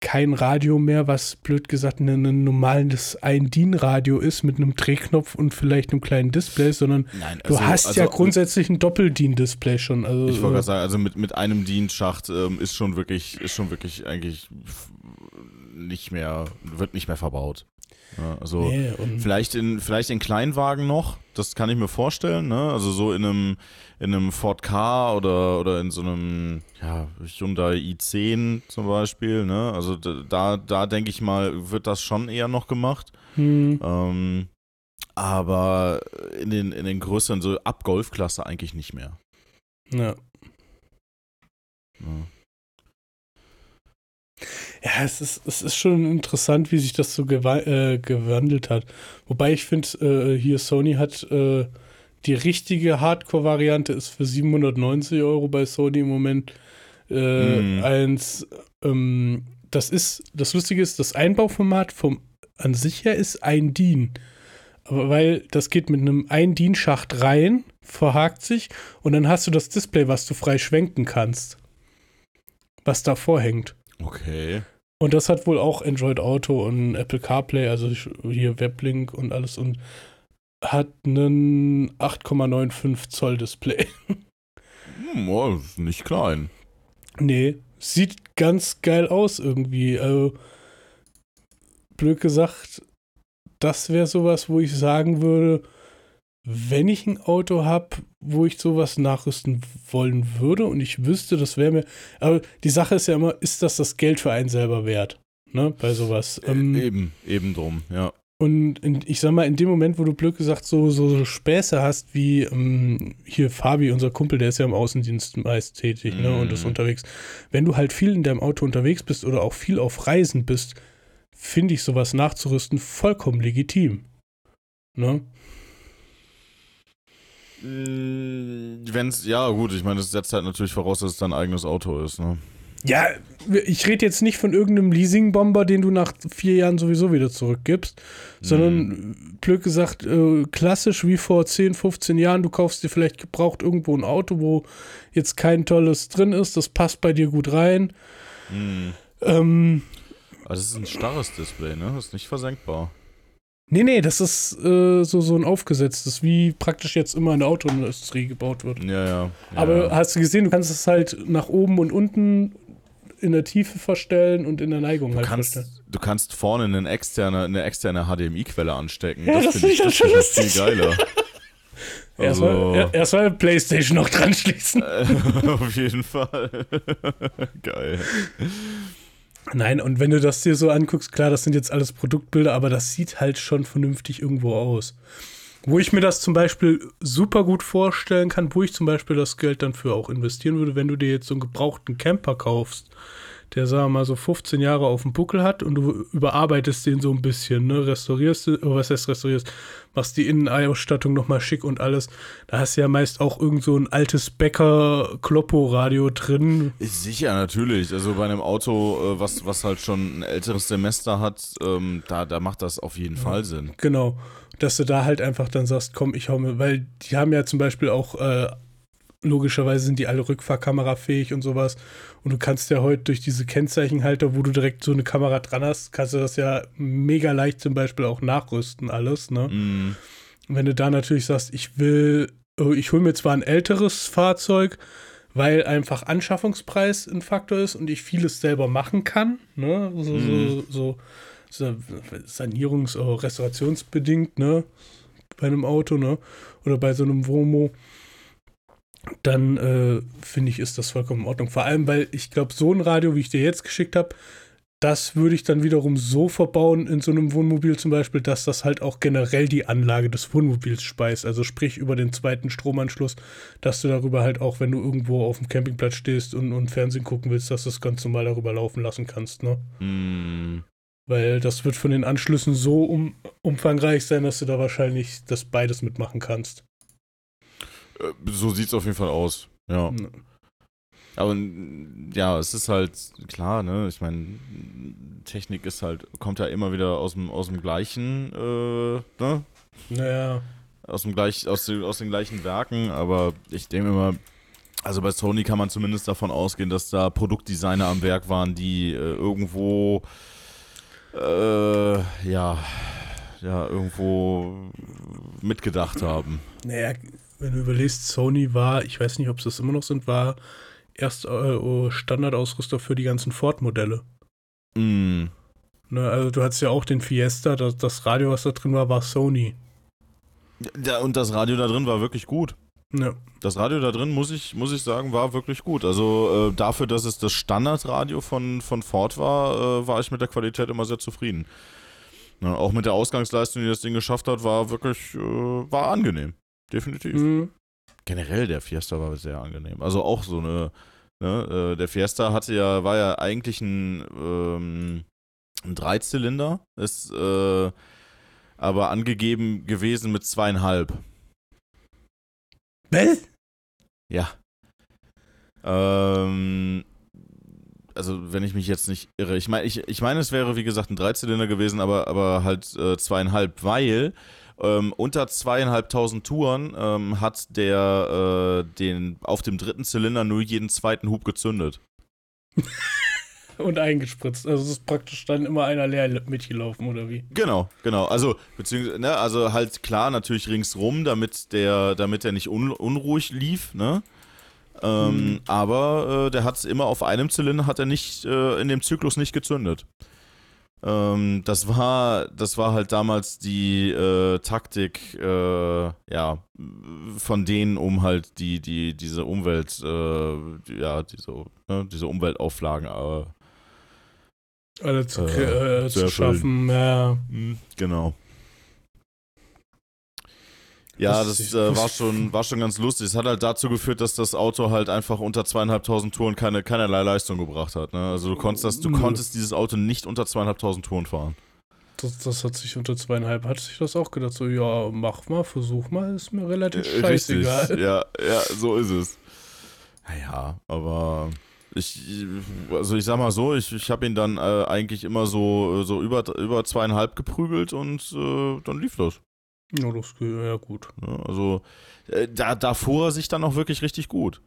kein Radio mehr, was blöd gesagt ein, ein normales Ein-DIN-Radio ist mit einem Drehknopf und vielleicht einem kleinen Display, sondern Nein, du hast ja grundsätzlich ein Doppel-DIN-Display schon. Also, Ich wollte äh, gerade sagen, also mit, mit einem DIN-Schacht ähm, ist schon wirklich, ist schon wirklich eigentlich nicht mehr, wird nicht mehr verbaut. Also nee, vielleicht in, vielleicht in Kleinwagen noch, das kann ich mir vorstellen, ne? Also so in einem, in einem Ford K oder, oder in so einem ja, Hyundai i10 zum Beispiel, ne? Also da, da denke ich mal, wird das schon eher noch gemacht. hm, Ähm, aber in den, in den größeren, so ab Golfklasse eigentlich nicht mehr. ja. Ja. Ja, es ist, es ist schon interessant, wie sich das so äh, gewandelt hat. Wobei ich finde, äh, hier Sony hat äh, die richtige Hardcore-Variante ist für 790 Euro bei Sony im Moment. Mhm. Eins, ähm, das ist, das Lustige ist, das Einbauformat vom an sich her ist ein DIN. Aber weil das geht mit einem ein DIN-Schacht rein, verhakt sich und dann hast du das Display, was du frei schwenken kannst. Was davor hängt. Okay. Und das hat wohl auch Android Auto und Apple CarPlay, also hier Weblink und alles und hat einen 8,95 Zoll Display. Hm, oh, ist nicht klein. nee, sieht ganz geil aus irgendwie. Also, blöd gesagt, das wäre sowas, wo ich sagen würde, wenn ich ein Auto habe, wo ich sowas nachrüsten wollen würde und ich wüsste, das wäre mir. Aber die Sache ist ja immer, ist das das Geld für einen selber wert? Ne, bei sowas. Ähm, Äh, eben, eben drum, ja. Und in, ich sag mal, in dem Moment, wo du blöd gesagt so, so, so Späße hast, wie ähm, hier Fabi, unser Kumpel, der ist ja im Außendienst meist tätig ne, und ist Mhm. unterwegs. Wenn du halt viel in deinem Auto unterwegs bist oder auch viel auf Reisen bist, finde ich sowas nachzurüsten vollkommen legitim. Ne? Wenn's, ja gut, ich meine, das setzt halt natürlich voraus, dass es dein eigenes Auto ist, ne? Ja, ich rede jetzt nicht von irgendeinem Leasingbomber, den du nach vier Jahren sowieso wieder zurückgibst, sondern blöd gesagt, äh, klassisch wie vor 10, 15 Jahren, du kaufst dir vielleicht gebraucht irgendwo ein Auto, wo jetzt kein tolles drin ist, das passt bei dir gut rein. Hm. Ähm, Also es ist ein starres Display, ne? Das ist nicht versenkbar. Nee, nee, das ist äh, so, so ein aufgesetztes, wie praktisch jetzt immer in der Autoindustrie gebaut wird. Ja, ja. Aber ja. hast du gesehen, du kannst es halt nach oben und unten in der Tiefe verstellen und in der Neigung Du halt kannst, verstellen. du kannst vorne eine externe, eine externe HDMI-Quelle anstecken. Ja, das finde find ich das schon lustig. viel geiler. Erstmal Also, er- erstmal Playstation noch dran schließen. auf jeden Fall. Geil. Nein, und wenn du das dir so anguckst, klar, das sind jetzt alles Produktbilder, aber das sieht halt schon vernünftig irgendwo aus. Wo ich mir das zum Beispiel super gut vorstellen kann, wo ich zum Beispiel das Geld dann für auch investieren würde, wenn du dir jetzt so einen gebrauchten Camper kaufst, der, sagen wir mal, so 15 Jahre auf dem Buckel hat und du überarbeitest den so ein bisschen, ne, restaurierst, oh, was heißt restaurierst, machst die Innenausstattung nochmal schick und alles. Da hast du ja meist auch irgend so ein altes Becker-Kloppo-Radio drin, Sicher, natürlich. Also bei einem Auto, äh, was, was halt schon ein älteres Semester hat, ähm, da, da macht das auf jeden Fall Sinn. Genau. Dass du da halt einfach dann sagst, komm, ich hau mir, weil die haben ja zum Beispiel auch, äh, logischerweise sind die alle rückfahrkamerafähig und sowas. Und du kannst ja heute durch diese Kennzeichenhalter, wo du direkt so eine Kamera dran hast, kannst du das ja mega leicht zum Beispiel auch nachrüsten, alles, ne? Mm, Und wenn du da natürlich sagst, ich will äh, ich hole mir zwar ein älteres Fahrzeug, weil einfach Anschaffungspreis ein Faktor ist und ich vieles selber machen kann. Ne? So, Mhm. so, so, so Sanierungs- oder restaurationsbedingt, ne? Bei einem Auto, ne? Oder bei so einem Womo. Dann äh, finde ich, ist das vollkommen in Ordnung. Vor allem, weil ich glaube, so ein Radio, wie ich dir jetzt geschickt habe, das würde ich dann wiederum so verbauen in so einem Wohnmobil zum Beispiel, dass das halt auch generell die Anlage des Wohnmobils speist. Also sprich über den zweiten Stromanschluss, dass du darüber halt auch, wenn du irgendwo auf dem Campingplatz stehst und, und Fernsehen gucken willst, dass du das ganz normal darüber laufen lassen kannst, ne? Mm, Weil das wird von den Anschlüssen so um, umfangreich sein, dass du da wahrscheinlich das beides mitmachen kannst. Äh, so sieht's auf jeden Fall aus. Ja. Aber ja, es ist halt klar, ne? Ich meine, Technik ist halt, kommt ja immer wieder aus dem, aus dem gleichen, äh, ne? Naja, Aus dem gleich, aus, den, aus den gleichen Werken, aber ich denke immer, also bei Sony kann man zumindest davon ausgehen, dass da Produktdesigner am Werk waren, die äh, irgendwo äh, ja, ja, irgendwo mitgedacht haben. naja, wenn du überlegst, Sony war, ich weiß nicht, ob sie das immer noch sind, war erst äh, Standardausrüster für die ganzen Ford-Modelle. Mm, Ne, also du hattest ja auch den Fiesta, das, das Radio, was da drin war, war Sony. ja, und das Radio da drin war wirklich gut. Ja. Das Radio da drin, muss ich, muss ich sagen, war wirklich gut. Also äh, dafür, dass es das Standardradio von, von Ford war, äh, war ich mit der Qualität immer sehr zufrieden. Ja, auch mit der Ausgangsleistung, die das Ding geschafft hat, war wirklich, äh, war angenehm. Definitiv. Mhm. Generell der Fiesta war sehr angenehm. Also auch so eine, ne, äh, der Fiesta hatte ja, war ja eigentlich ein, ähm, ein Dreizylinder, ist äh, aber angegeben gewesen mit zweieinhalb. Well? Ja. Ähm, also wenn ich mich jetzt nicht irre, ich meine, ich, ich meine, es wäre wie gesagt ein Dreizylinder gewesen, aber, aber halt äh, zweieinhalb, weil ähm, unter zweieinhalbtausend Touren ähm, hat der äh, den auf dem dritten Zylinder nur jeden zweiten Hub gezündet. Und eingespritzt. Also es ist praktisch dann immer einer leer mitgelaufen, oder wie? Genau, genau. Also beziehungsweise, ne, also halt klar natürlich ringsrum, damit der, damit der nicht un, unruhig lief, ne? Ähm, Mhm. Aber äh, der hat es immer auf einem Zylinder, hat er nicht äh, in dem Zyklus nicht gezündet. Ähm, das war, das war halt damals die äh, Taktik, äh, ja, von denen, um halt die, die, diese Umwelt, äh, ja, diese, ne, diese Umweltauflagen äh, Alle zu, Äh, kre- äh, zu zu schaffen, ja. Genau. Ja, Das äh, war, schon, war schon ganz lustig. Es hat halt dazu geführt, dass das Auto halt einfach unter zweieinhalbtausend Touren keine, keinerlei Leistung gebracht hat. Ne? Also du konntest, das, du konntest dieses Auto nicht unter zweieinhalbtausend Touren fahren. Das, das hat sich unter zweieinhalb, hat sich das auch gedacht, so, ja, mach mal, versuch mal, ist mir relativ Äh, scheißegal. Ja, ja, so ist es. Naja, aber ich, also ich sag mal so, ich, ich habe ihn dann äh, eigentlich immer so, so über, über zweieinhalb geprügelt und äh, dann lief das. Ja, das geht, ja gut. Also äh, da, da fuhr er sich dann auch wirklich richtig gut.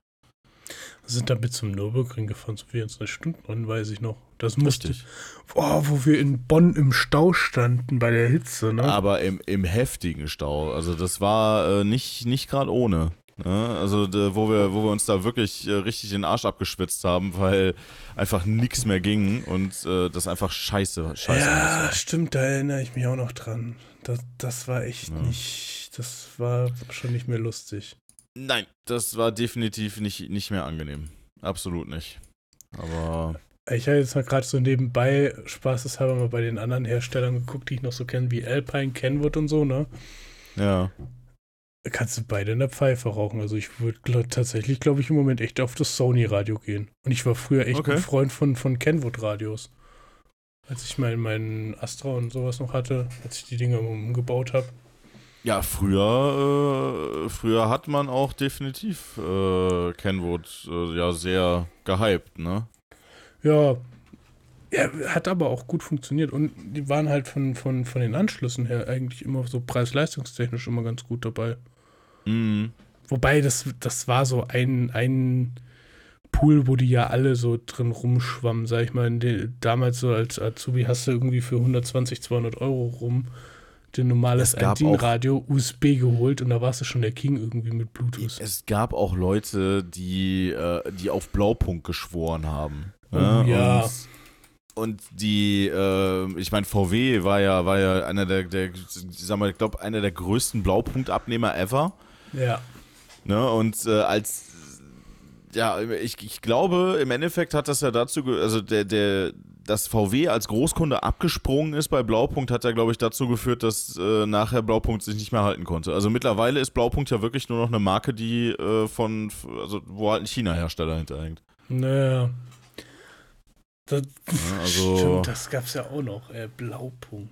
Wir sind damit zum Nürburgring gefahren, so 24 Stunden dran, weiß ich noch. Das musste Richtig. Boah, wo wir in Bonn im Stau standen bei der Hitze, ne? Aber im, im heftigen Stau. Also das war äh, nicht, nicht gerade ohne. Ne? Also da, wo, wir, wo wir uns da wirklich äh, richtig den Arsch abgeschwitzt haben, weil einfach nichts mehr ging und äh, das einfach scheiße, scheiße ja, stimmt, da erinnere ich mich auch noch dran. Das, das war echt Ja. nicht, das war schon nicht mehr lustig. Nein, das war definitiv nicht, nicht mehr angenehm. Absolut nicht. Aber Ich habe jetzt mal gerade so nebenbei spaßeshalber mal bei den anderen Herstellern geguckt, die ich noch so kenne, wie Alpine, Kenwood und so, ne? ja. Kannst du beide in der Pfeife rauchen. Also ich würde gl- tatsächlich, glaube ich, im Moment echt auf das Sony-Radio gehen. Und ich war früher echt Okay. ein Freund von, von Kenwood-Radios. Als ich meinen meinen Astra und sowas noch hatte, als ich die Dinger umgebaut habe. Ja, früher, äh, früher hat man auch definitiv äh, Kenwood äh, ja sehr gehypt, ne? Ja, ja, hat aber auch gut funktioniert. Und die waren halt von, von, von den Anschlüssen her eigentlich immer so preis-leistungstechnisch immer ganz gut dabei. Mhm. Wobei, das, das war so ein, ein Pool, wo die ja alle so drin rumschwammen, sag ich mal. In den, damals so als Azubi hast du irgendwie für 120, 200 Euro dir ein normales Antin-Radio USB geholt und da warst du schon der King irgendwie mit Bluetooth. Es gab auch Leute, die, äh, die auf Blaupunkt geschworen haben. Oh, ne? ja. Und, und die, äh, ich meine, VW war ja, war ja einer der, der sag mal, ich glaube, einer der größten Blaupunktabnehmer ever. Ja. Ne? Und äh, als ja, ich, ich glaube, im Endeffekt hat das ja dazu, also der, der, dass VW als Großkunde abgesprungen ist bei Blaupunkt, hat ja, glaube ich, dazu geführt, dass äh, nachher Blaupunkt sich nicht mehr halten konnte. Also mittlerweile ist Blaupunkt ja wirklich nur noch eine Marke, die äh, von, also wo halt ein China-Hersteller hinterhängt. Naja. Das, Ja, also- Stimmt, das gab's ja auch noch. Äh, Blaupunkt.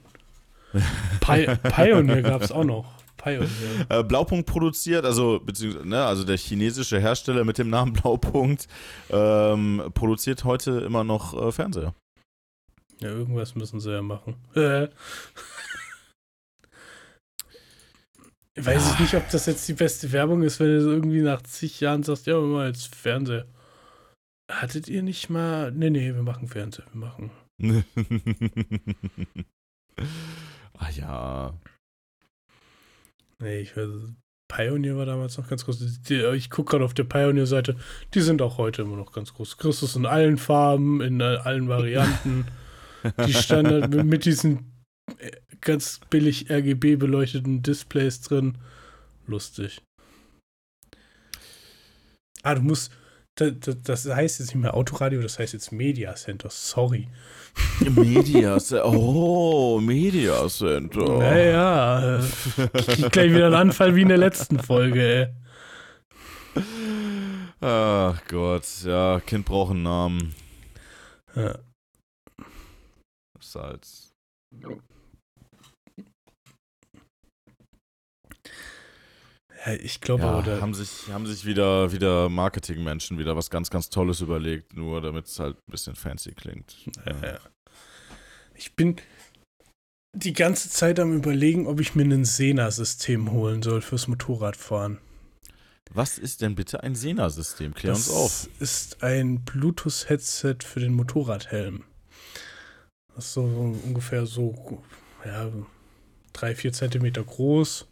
Pi Pioneer gab's auch noch. Pioneer. Äh, Blaupunkt produziert, also beziehungsweise, ne, also der chinesische Hersteller mit dem Namen Blaupunkt ähm, produziert heute immer noch äh, Fernseher. Ja, irgendwas müssen sie ja machen. Äh. Weiß ich nicht, ob das jetzt die beste Werbung ist, wenn du so irgendwie nach zig Jahren sagst, ja, wir machen jetzt Fernseher. Hattet ihr nicht mal. Nee, nee, wir machen Fernseher. Wir machen. ah ja. Nee, ich weiß. Pioneer war damals noch ganz groß. Ich gucke gerade auf der Pioneer-Seite. Die sind auch heute immer noch ganz groß. Christus in allen Farben, in äh, allen Varianten. Die Standard mit- mit diesen äh, ganz billig RGB beleuchteten Displays drin. Lustig. Ah, du musst. Das, das heißt jetzt nicht mehr Autoradio, das heißt jetzt Media Center. Sorry. Media Center. Oh, Media Center. Naja, äh, krieg gleich wieder einen Anfall wie in der letzten Folge, ey. Ach Gott, ja, Kind braucht einen Namen. Ja. Das ist halt. Ich glaube, Ja, oder. haben sich, haben sich wieder, wieder Marketingmenschen wieder was ganz, ganz Tolles überlegt, nur damit es halt ein bisschen fancy klingt. Ja. Ich bin die ganze Zeit am überlegen, ob ich mir ein Sena-System holen soll fürs Motorradfahren. Was ist denn bitte ein Sena-System? Klär uns auf. ist ein Bluetooth-Headset für den Motorradhelm. Das ist so, so ungefähr so, ja, drei, vier Zentimeter groß.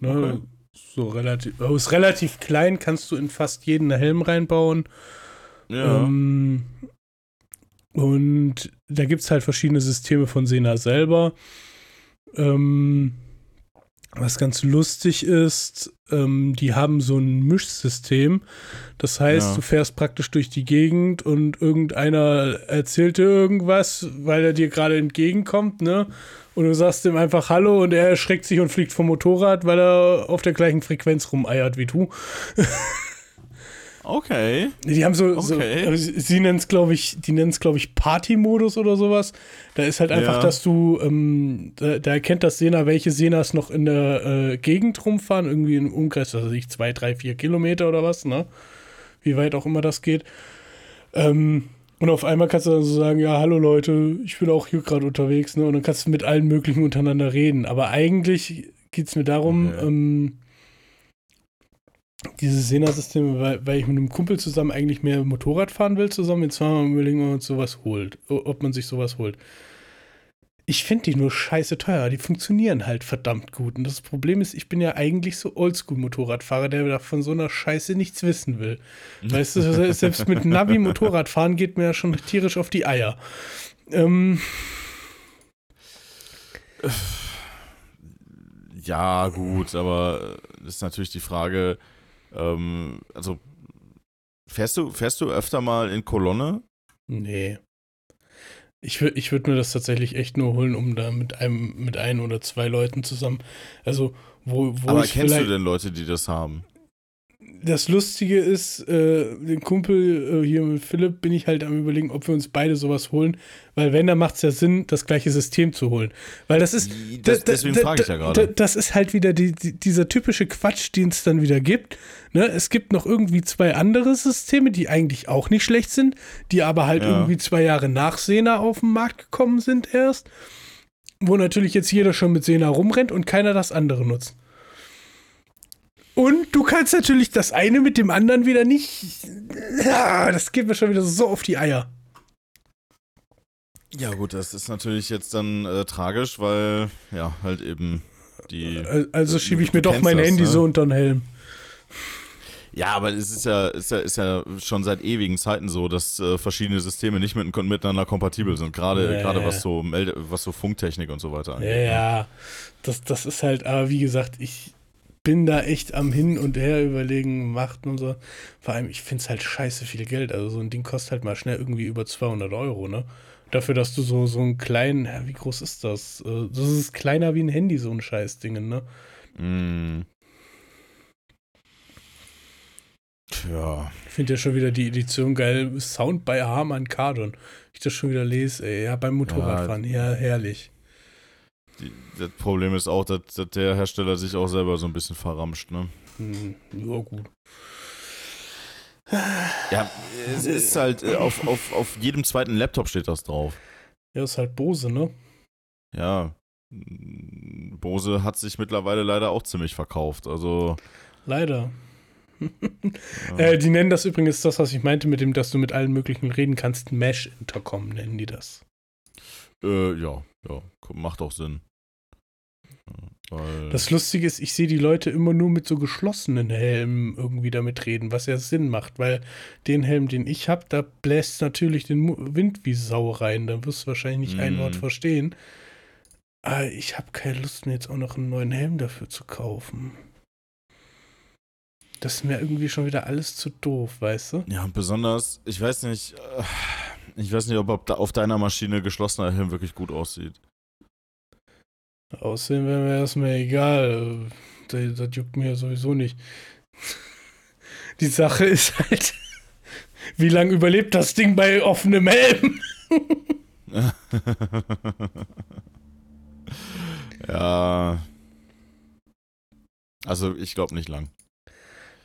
Ne? Okay. So relativ, oh, ist relativ klein, kannst du in fast jeden Helm reinbauen. Ja. Ähm, und da gibt es halt verschiedene Systeme von Sena selber. Ähm, was ganz lustig ist, ähm, die haben so ein Mischsystem. Das heißt, Ja. du fährst praktisch durch die Gegend und irgendeiner erzählt dir irgendwas, weil er dir gerade entgegenkommt, ne? Und du sagst ihm einfach Hallo und er erschreckt sich und fliegt vom Motorrad, weil er auf der gleichen Frequenz rumeiert wie du. okay. Die haben so, so Okay. also sie sie nennen es, glaube ich, die nennen es, glaube ich, Party-Modus oder sowas. Da ist halt einfach, Ja. dass du, ähm, da, da erkennt das Sena, welche Senas noch in der äh, Gegend rumfahren, irgendwie im Umkreis, was weiß ich, zwei, drei, vier Kilometer oder was, ne? Wie weit auch immer das geht. Ähm, und auf einmal kannst du dann so sagen, ja, hallo Leute, ich bin auch hier gerade unterwegs, ne? Und dann kannst du mit allen möglichen untereinander reden. Aber eigentlich geht es mir darum, Okay. ähm, diese Sena-Systeme, weil, weil ich mit einem Kumpel zusammen eigentlich mehr Motorrad fahren will zusammen. Jetzt mal überlegen, ob man uns sowas holt. o- Ob man sich sowas holt. Ich finde die nur scheiße teuer. Die funktionieren halt verdammt gut. Und das Problem ist, ich bin ja eigentlich so Oldschool-Motorradfahrer, der von so einer Scheiße nichts wissen will. Weißt du, selbst mit Navi Motorradfahren geht mir ja schon tierisch auf die Eier. Ähm, Ja, gut, aber äh, ist natürlich die Frage, ähm, also fährst du, fährst du öfter mal in Kolonne? nee. Ich würde ich würd mir das tatsächlich echt nur holen, um da mit einem, mit ein oder zwei Leuten zusammen. Also, wo, wo aber kennst du denn Leute, die das haben? Das Lustige ist, äh, den Kumpel äh, hier mit Philipp bin ich halt am überlegen, ob wir uns beide sowas holen, weil wenn, dann macht es ja Sinn, das gleiche System zu holen. Weil das ist. Das, da- deswegen da- frage ich ja da- gerade. Das ist halt wieder die, die, dieser typische Quatsch, den es dann wieder gibt. Ne? Es gibt noch irgendwie zwei andere Systeme, die eigentlich auch nicht schlecht sind, die aber halt Ja. irgendwie zwei Jahre nach Sena auf den Markt gekommen sind erst. Wo natürlich jetzt jeder schon mit Sena rumrennt und keiner das andere nutzt. Und du kannst natürlich das eine mit dem anderen wieder nicht. Ja, das geht mir schon wieder so auf die Eier. Ja, gut, das ist natürlich jetzt dann äh, tragisch, weil ja, halt eben die. Also schiebe ich mir doch mein das, Handy ne? so unter den Helm. Ja, aber es ist ja, ist ja, ist ja schon seit ewigen Zeiten so, dass äh, verschiedene Systeme nicht mit, miteinander kompatibel sind. Gerade, Nee. gerade was so Melde, was so Funktechnik und so weiter Ja, angeht. ne? ja. Das, das ist halt, aber wie gesagt, ich bin da echt am Hin und Her überlegen, macht und so. Vor allem, ich finde es halt scheiße viel Geld. Also so ein Ding kostet halt mal schnell irgendwie über 200 Euro, ne? Dafür, dass du so, so einen kleinen, ja, wie groß ist das? Äh, Das ist kleiner wie ein Handy, so ein Scheißding, ne? Mm. Tja. Ich finde ja schon wieder die Edition geil. Sound bei Harman Kardon. Ich das schon wieder lese, ey. Ja, beim Motorradfahren. Ja, herrlich. Die, das Problem ist auch, dass, dass der Hersteller sich auch selber so ein bisschen verramscht, ne? Hm, ja, gut. Ja, es ist halt, äh, auf, auf, auf jedem zweiten Laptop steht das drauf. Ja, ist halt Bose, ne? Ja. Bose hat sich mittlerweile leider auch ziemlich verkauft. Also. Leider. ja. Äh, die nennen das übrigens das, was ich meinte, mit dem, dass du mit allen möglichen reden kannst. Mesh-Intercom nennen die das. Äh, ja, ja, macht auch Sinn. Weil, Das Lustige ist, ich sehe die Leute immer nur mit so geschlossenen Helmen irgendwie damit reden, was ja Sinn macht, weil den Helm, den ich habe, da bläst natürlich den Wind wie Sau rein. Da wirst du wahrscheinlich nicht ein Mhm. Wort verstehen. Aber ich habe keine Lust, mir jetzt auch noch einen neuen Helm dafür zu kaufen. Das ist mir irgendwie schon wieder alles zu doof, weißt du? ja, und besonders, ich weiß nicht, äh, ich weiß nicht, ob, auf deiner Maschine geschlossener Helm wirklich gut aussieht. Aussehen wäre mir erstmal egal. Das, das juckt mir ja sowieso nicht. Die Sache ist halt, wie lange überlebt das Ding bei offenem Helm? ja. Also, ich glaube nicht lang.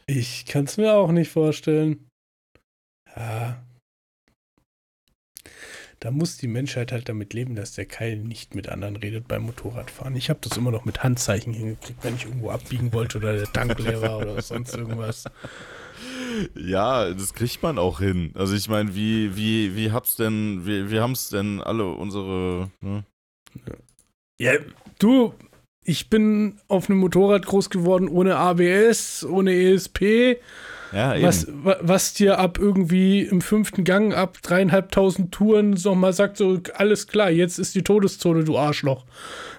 Ich kann es mir auch nicht vorstellen. Ja. Da muss die Menschheit halt damit leben, dass der Keil nicht mit anderen redet beim Motorradfahren. Ich habe das immer noch mit Handzeichen hingekriegt, wenn ich irgendwo abbiegen wollte oder der Tank leer war oder sonst irgendwas. Ja, das kriegt man auch hin. Also ich meine, wie, wie, wie hab's denn, wie, wie haben's denn alle unsere, ne? Ja, du, ich bin auf einem Motorrad groß geworden ohne ABS, ohne ESP, Ja, eben. was, wa- was dir ab irgendwie im fünften Gang, ab dreieinhalbtausend Touren nochmal sagt, so, alles klar, jetzt ist die Todeszone, du Arschloch.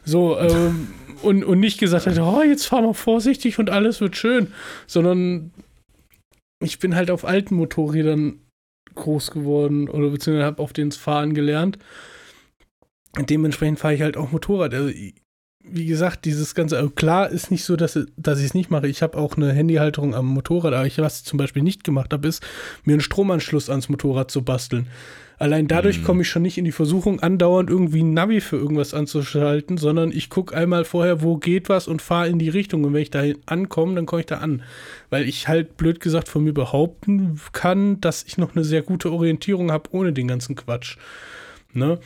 So, ähm, und, und nicht gesagt hat, oh, jetzt fahr mal vorsichtig und alles wird schön, sondern ich bin halt auf alten Motorrädern groß geworden oder beziehungsweise habe auf denen Fahren gelernt. Und dementsprechend fahre ich halt auch Motorrad. Also, i- wie gesagt, dieses ganze, also klar ist nicht so, dass, dass ich es nicht mache. Ich habe auch eine Handyhalterung am Motorrad, aber ich, was ich zum Beispiel nicht gemacht habe, ist, mir einen Stromanschluss ans Motorrad zu basteln. Allein dadurch Mhm. komme ich schon nicht in die Versuchung, andauernd irgendwie ein Navi für irgendwas anzuschalten, sondern ich gucke einmal vorher, wo geht was und fahre in die Richtung. Und wenn ich da ankomme, dann komme ich da an. Weil ich halt blöd gesagt von mir behaupten kann, dass ich noch eine sehr gute Orientierung habe ohne den ganzen Quatsch. Ne?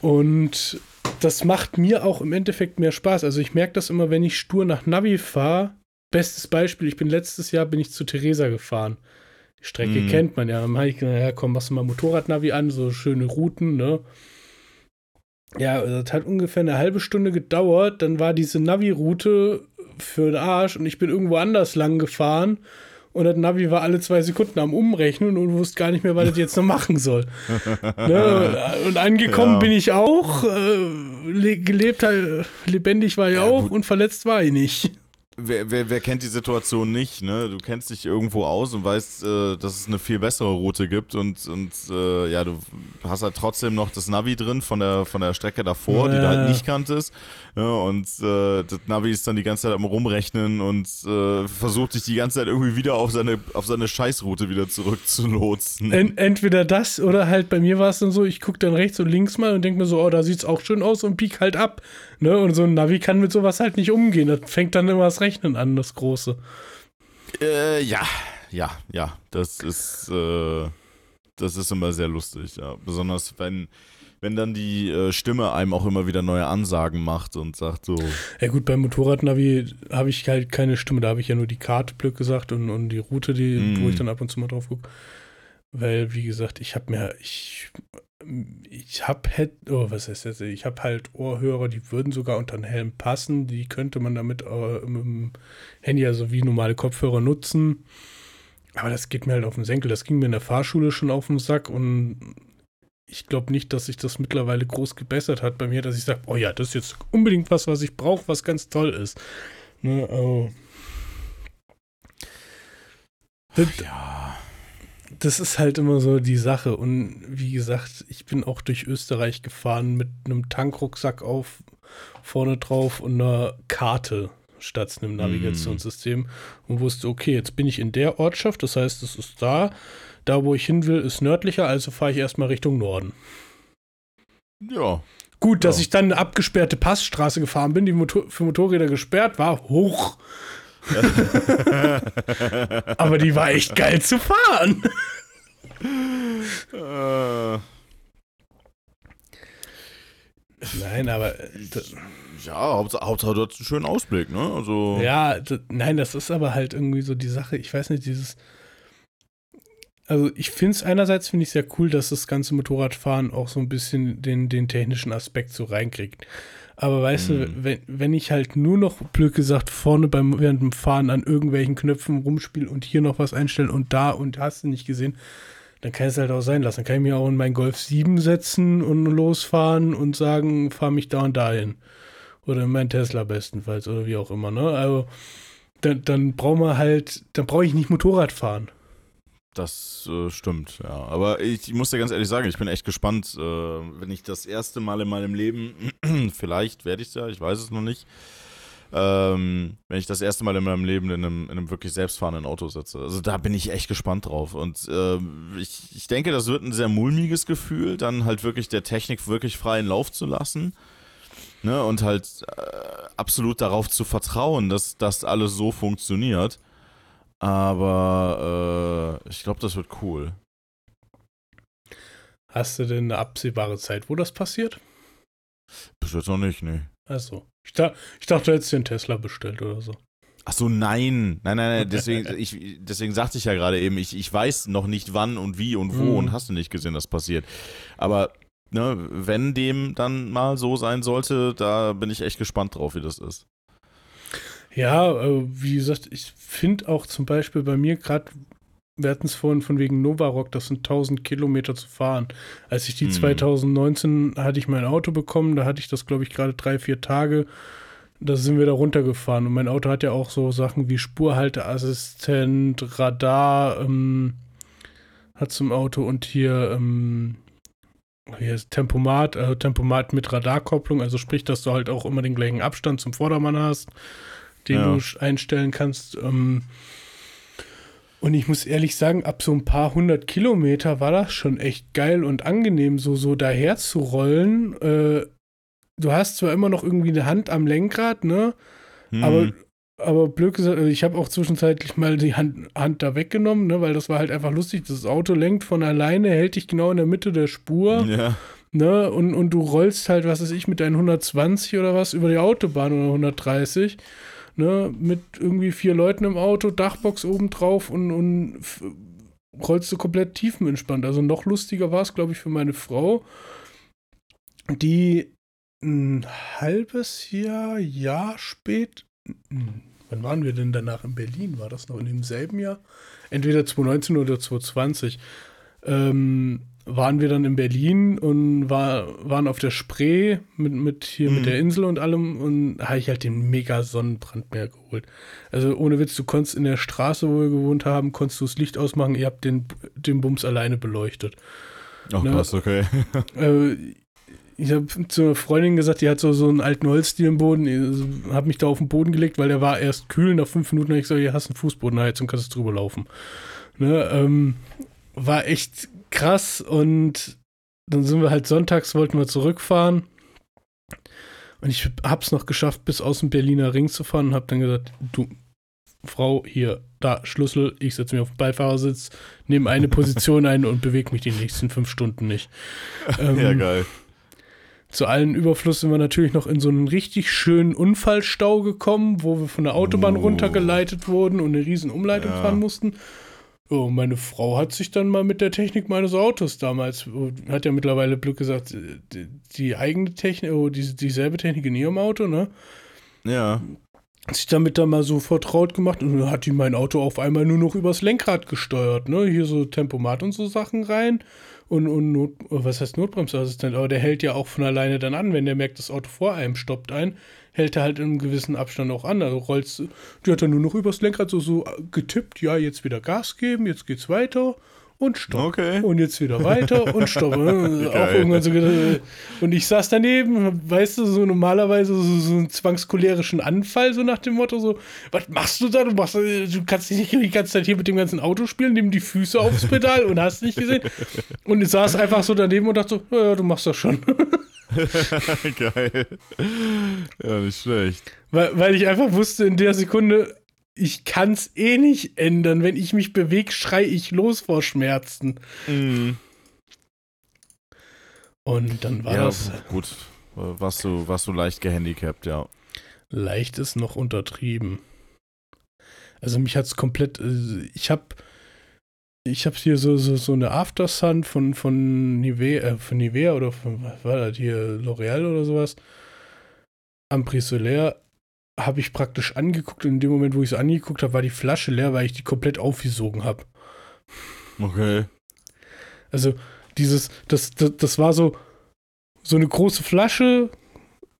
Und das macht mir auch im Endeffekt mehr Spaß. Also ich merke das immer, wenn ich stur nach Navi fahre. Bestes Beispiel, ich bin letztes Jahr bin ich zu Theresa gefahren. Die Strecke Mhm. kennt man ja. Dann habe ich gesagt, ja komm, machst du mal Motorradnavi an, so schöne Routen, ne? Ja, das hat ungefähr eine halbe Stunde gedauert. Dann war diese Navi-Route für den Arsch und ich bin irgendwo anders lang gefahren. Und das Navi war alle zwei Sekunden am Umrechnen und wusste gar nicht mehr, was das jetzt noch machen soll. ne? Und angekommen Ja. bin ich auch. Äh, le gelebt, halt, lebendig war ich Ja, auch gut. und verletzt war ich nicht. Wer, wer, wer kennt die Situation nicht, ne? Du kennst dich irgendwo aus und weißt, äh, dass es eine viel bessere Route gibt und, und äh, ja, du hast halt trotzdem noch das Navi drin von der, von der Strecke davor, die du halt nicht kanntest. Ja, und äh, das Navi ist dann die ganze Zeit am Rumrechnen und äh, versucht dich die ganze Zeit irgendwie wieder auf seine, auf seine Scheißroute wieder zurückzulotsen. En entweder das oder halt bei mir war es dann so, ich gucke dann rechts und links mal und denke mir so, oh, da sieht's auch schön aus und piek halt ab. Ne? Und so ein Navi kann mit sowas halt nicht umgehen. Das fängt dann immer das Rechnen an, das Große. Äh, ja, ja, ja. Das ist, äh, das ist immer sehr lustig, ja. Besonders wenn, wenn dann die äh, Stimme einem auch immer wieder neue Ansagen macht und sagt so, Ja gut, beim Motorradnavi habe ich halt keine Stimme, da habe ich ja nur die Karte, gesagt, und, und die Route, die, Mhm. wo ich dann ab und zu mal drauf gucke. Weil, wie gesagt, ich habe mir, ich ich habe oh, was heißt das? Ich habe halt Ohrhörer, die würden sogar unter den Helm passen. Die könnte man damit äh, mit dem Handy also wie normale Kopfhörer nutzen. Aber das geht mir halt auf den Senkel. Das ging mir in der Fahrschule schon auf den Sack und ich glaube nicht, dass sich das mittlerweile groß gebessert hat bei mir, dass ich sage, oh ja, das ist jetzt unbedingt was, was ich brauche, was ganz toll ist. Ne, oh. Das, ja. das ist halt immer so die Sache. Und wie gesagt, ich bin auch durch Österreich gefahren mit einem Tankrucksack auf, vorne drauf und einer Karte statt einem Navigationssystem mm. und wusste, okay, jetzt bin ich in der Ortschaft, das heißt, es ist da. Da, wo ich hin will, ist nördlicher, also fahre ich erstmal Richtung Norden. Ja. Gut, dass ja. ich dann eine abgesperrte Passstraße gefahren bin, die Motor für Motorräder gesperrt war, hoch. Aber die war echt geil zu fahren. Äh. Nein, aber. Ja, Hauptsache, Hauptsache du hast einen schönen Ausblick, ne? Also. Ja, nein, das ist aber halt irgendwie so die Sache. Ich weiß nicht, dieses also ich finde es einerseits finde ich sehr cool, dass das ganze Motorradfahren auch so ein bisschen den, den technischen Aspekt so reinkriegt. Aber weißt mhm. du, wenn, wenn ich halt nur noch, blöd gesagt, vorne beim, während dem Fahren an irgendwelchen Knöpfen rumspiele und hier noch was einstellen und da und hast du nicht gesehen, dann kann es halt auch sein lassen. Dann kann ich mir auch in meinen Golf 7 setzen und losfahren und sagen, fahr mich da und dahin. Oder in meinen Tesla bestenfalls oder wie auch immer, ne? Also dann, dann braucht man halt, dann brauche ich nicht Motorrad fahren. Das äh, stimmt, ja. Aber ich, muss dir ganz ehrlich sagen, ich bin echt gespannt, äh, wenn ich das erste Mal in meinem Leben, vielleicht werde ich es ja, ich weiß es noch nicht, ähm, wenn ich das erste Mal in meinem Leben in einem, in einem wirklich selbstfahrenden Auto sitze. Also da bin ich echt gespannt drauf. Und äh, ich, ich denke, das wird ein sehr mulmiges Gefühl, dann halt wirklich der Technik wirklich freien Lauf zu lassen. Ne, und halt äh, absolut darauf zu vertrauen, dass das alles so funktioniert. Aber äh, ich glaube, das wird cool. Hast du denn eine absehbare Zeit, wo das passiert? Bis jetzt noch nicht, ne. Achso. Ich, da, ich dachte, du hättest einen Tesla bestellt oder so. Ach so, nein. Nein, nein, nein. Deswegen, ich, deswegen sagte ich ja gerade eben, ich, ich weiß noch nicht wann und wie und wo mhm. und hast du nicht gesehen, das passiert. Aber ne, wenn dem dann mal so sein sollte, da bin ich echt gespannt drauf, wie das ist. Ja, äh, wie gesagt, ich finde auch zum Beispiel bei mir gerade, wir hatten es vorhin von wegen Novarock, das sind 1000 Kilometer zu fahren. Als ich die hm. 2019 hatte ich mein Auto bekommen, da hatte ich das, glaube ich, gerade drei, vier Tage. Da sind wir da runtergefahren. Und mein Auto hat ja auch so Sachen wie Spurhalteassistent, Radar, ähm, hat zum Auto und hier, ähm, hier ist Tempomat, äh, Tempomat mit Radarkopplung, also sprich, dass du halt auch immer den gleichen Abstand zum Vordermann hast den ja. du einstellen kannst. Ähm, und ich muss ehrlich sagen, ab so ein paar hundert Kilometer war das schon echt geil und angenehm, so, so daher zu rollen. Äh, du hast zwar immer noch irgendwie eine Hand am Lenkrad, ne? Hm. Aber, aber blöd gesagt, also ich habe auch zwischenzeitlich mal die Hand, Hand da weggenommen, ne? Weil das war halt einfach lustig. Das Auto lenkt von alleine, hält dich genau in der Mitte der Spur. Ja. Ne? Und, und du rollst halt, was weiß ich, mit deinen 120 oder was über die Autobahn oder 130 ne, mit irgendwie vier Leuten im Auto, Dachbox oben drauf und, und rollst du komplett tiefenentspannt. Also noch lustiger war es, glaube ich, für meine Frau, die ein halbes Jahr, Jahr spät, wann waren wir denn danach in Berlin? War das noch in demselben Jahr? Entweder 2019 oder 2020. Ähm, waren wir dann in Berlin und war, waren auf der Spree mit, mit hier mhm. mit der Insel und allem und habe ich halt den mega Sonnenbrand mehr geholt. Also ohne Witz, du konntest in der Straße, wo wir gewohnt haben, konntest du das Licht ausmachen, ihr habt den, den Bums alleine beleuchtet. Ach ne? krass, okay. äh, ich habe zu einer Freundin gesagt, die hat so, so einen alten Holzstil im Boden, ich habe mich da auf den Boden gelegt, weil der war erst kühl, nach fünf Minuten habe ich gesagt, hier hast du einen Fußbodenheizung, kannst du drüber laufen. Ne, ähm, war echt krass und dann sind wir halt sonntags, wollten wir zurückfahren. Und ich hab's noch geschafft, bis aus dem Berliner Ring zu fahren und hab dann gesagt, du, Frau, hier, da, Schlüssel, ich setze mich auf den Beifahrersitz, nehme eine Position ein und bewege mich die nächsten fünf Stunden nicht. Ähm, ja, geil. Zu allen Überfluss sind wir natürlich noch in so einen richtig schönen Unfallstau gekommen, wo wir von der Autobahn oh. runtergeleitet wurden und eine riesen Umleitung ja. fahren mussten. Oh, meine Frau hat sich dann mal mit der Technik meines Autos damals, hat ja mittlerweile Glück gesagt, die, die eigene Technik, oh, die, dieselbe Technik in ihrem Auto, ne? Ja. Hat sich damit dann mal so vertraut gemacht und hat die mein Auto auf einmal nur noch übers Lenkrad gesteuert, ne? Hier so Tempomat und so Sachen rein und, und Not, was heißt Notbremsassistent, aber der hält ja auch von alleine dann an, wenn der merkt, das Auto vor einem stoppt ein, hält er halt in einem gewissen Abstand auch an. Also rollst, die hat dann nur noch übers Lenkrad so, so getippt, ja, jetzt wieder Gas geben, jetzt geht's weiter und stopp. Okay. Und jetzt wieder weiter und stopp. auch irgendwann so gedacht, und ich saß daneben, weißt du, so normalerweise so, so einen zwangscholerischen Anfall, so nach dem Motto, so, was machst du da? Du, machst, du kannst nicht die ganze Zeit hier mit dem ganzen Auto spielen, nimm die Füße aufs Pedal und hast nicht gesehen. Und ich saß einfach so daneben und dachte so, ja, du machst das schon. Geil. Ja, nicht schlecht. Weil, weil ich einfach wusste in der Sekunde, ich kann's eh nicht ändern. Wenn ich mich bewege, schrei ich los vor Schmerzen. Mhm. Und dann war Ja, das gut. Warst du, warst du leicht gehandicapt, ja. leicht ist noch untertrieben. Also mich hat's komplett. äh, Ich hab ich habe hier so, so, so eine Aftersun von, von, Nivea, äh, von Nivea oder von, was war das hier, L'Oreal oder sowas. Am Solaire habe ich praktisch angeguckt und in dem Moment, wo ich es angeguckt habe, war die Flasche leer, weil ich die komplett aufgesogen habe. Okay. Also dieses, das, das, das war so, so eine große Flasche,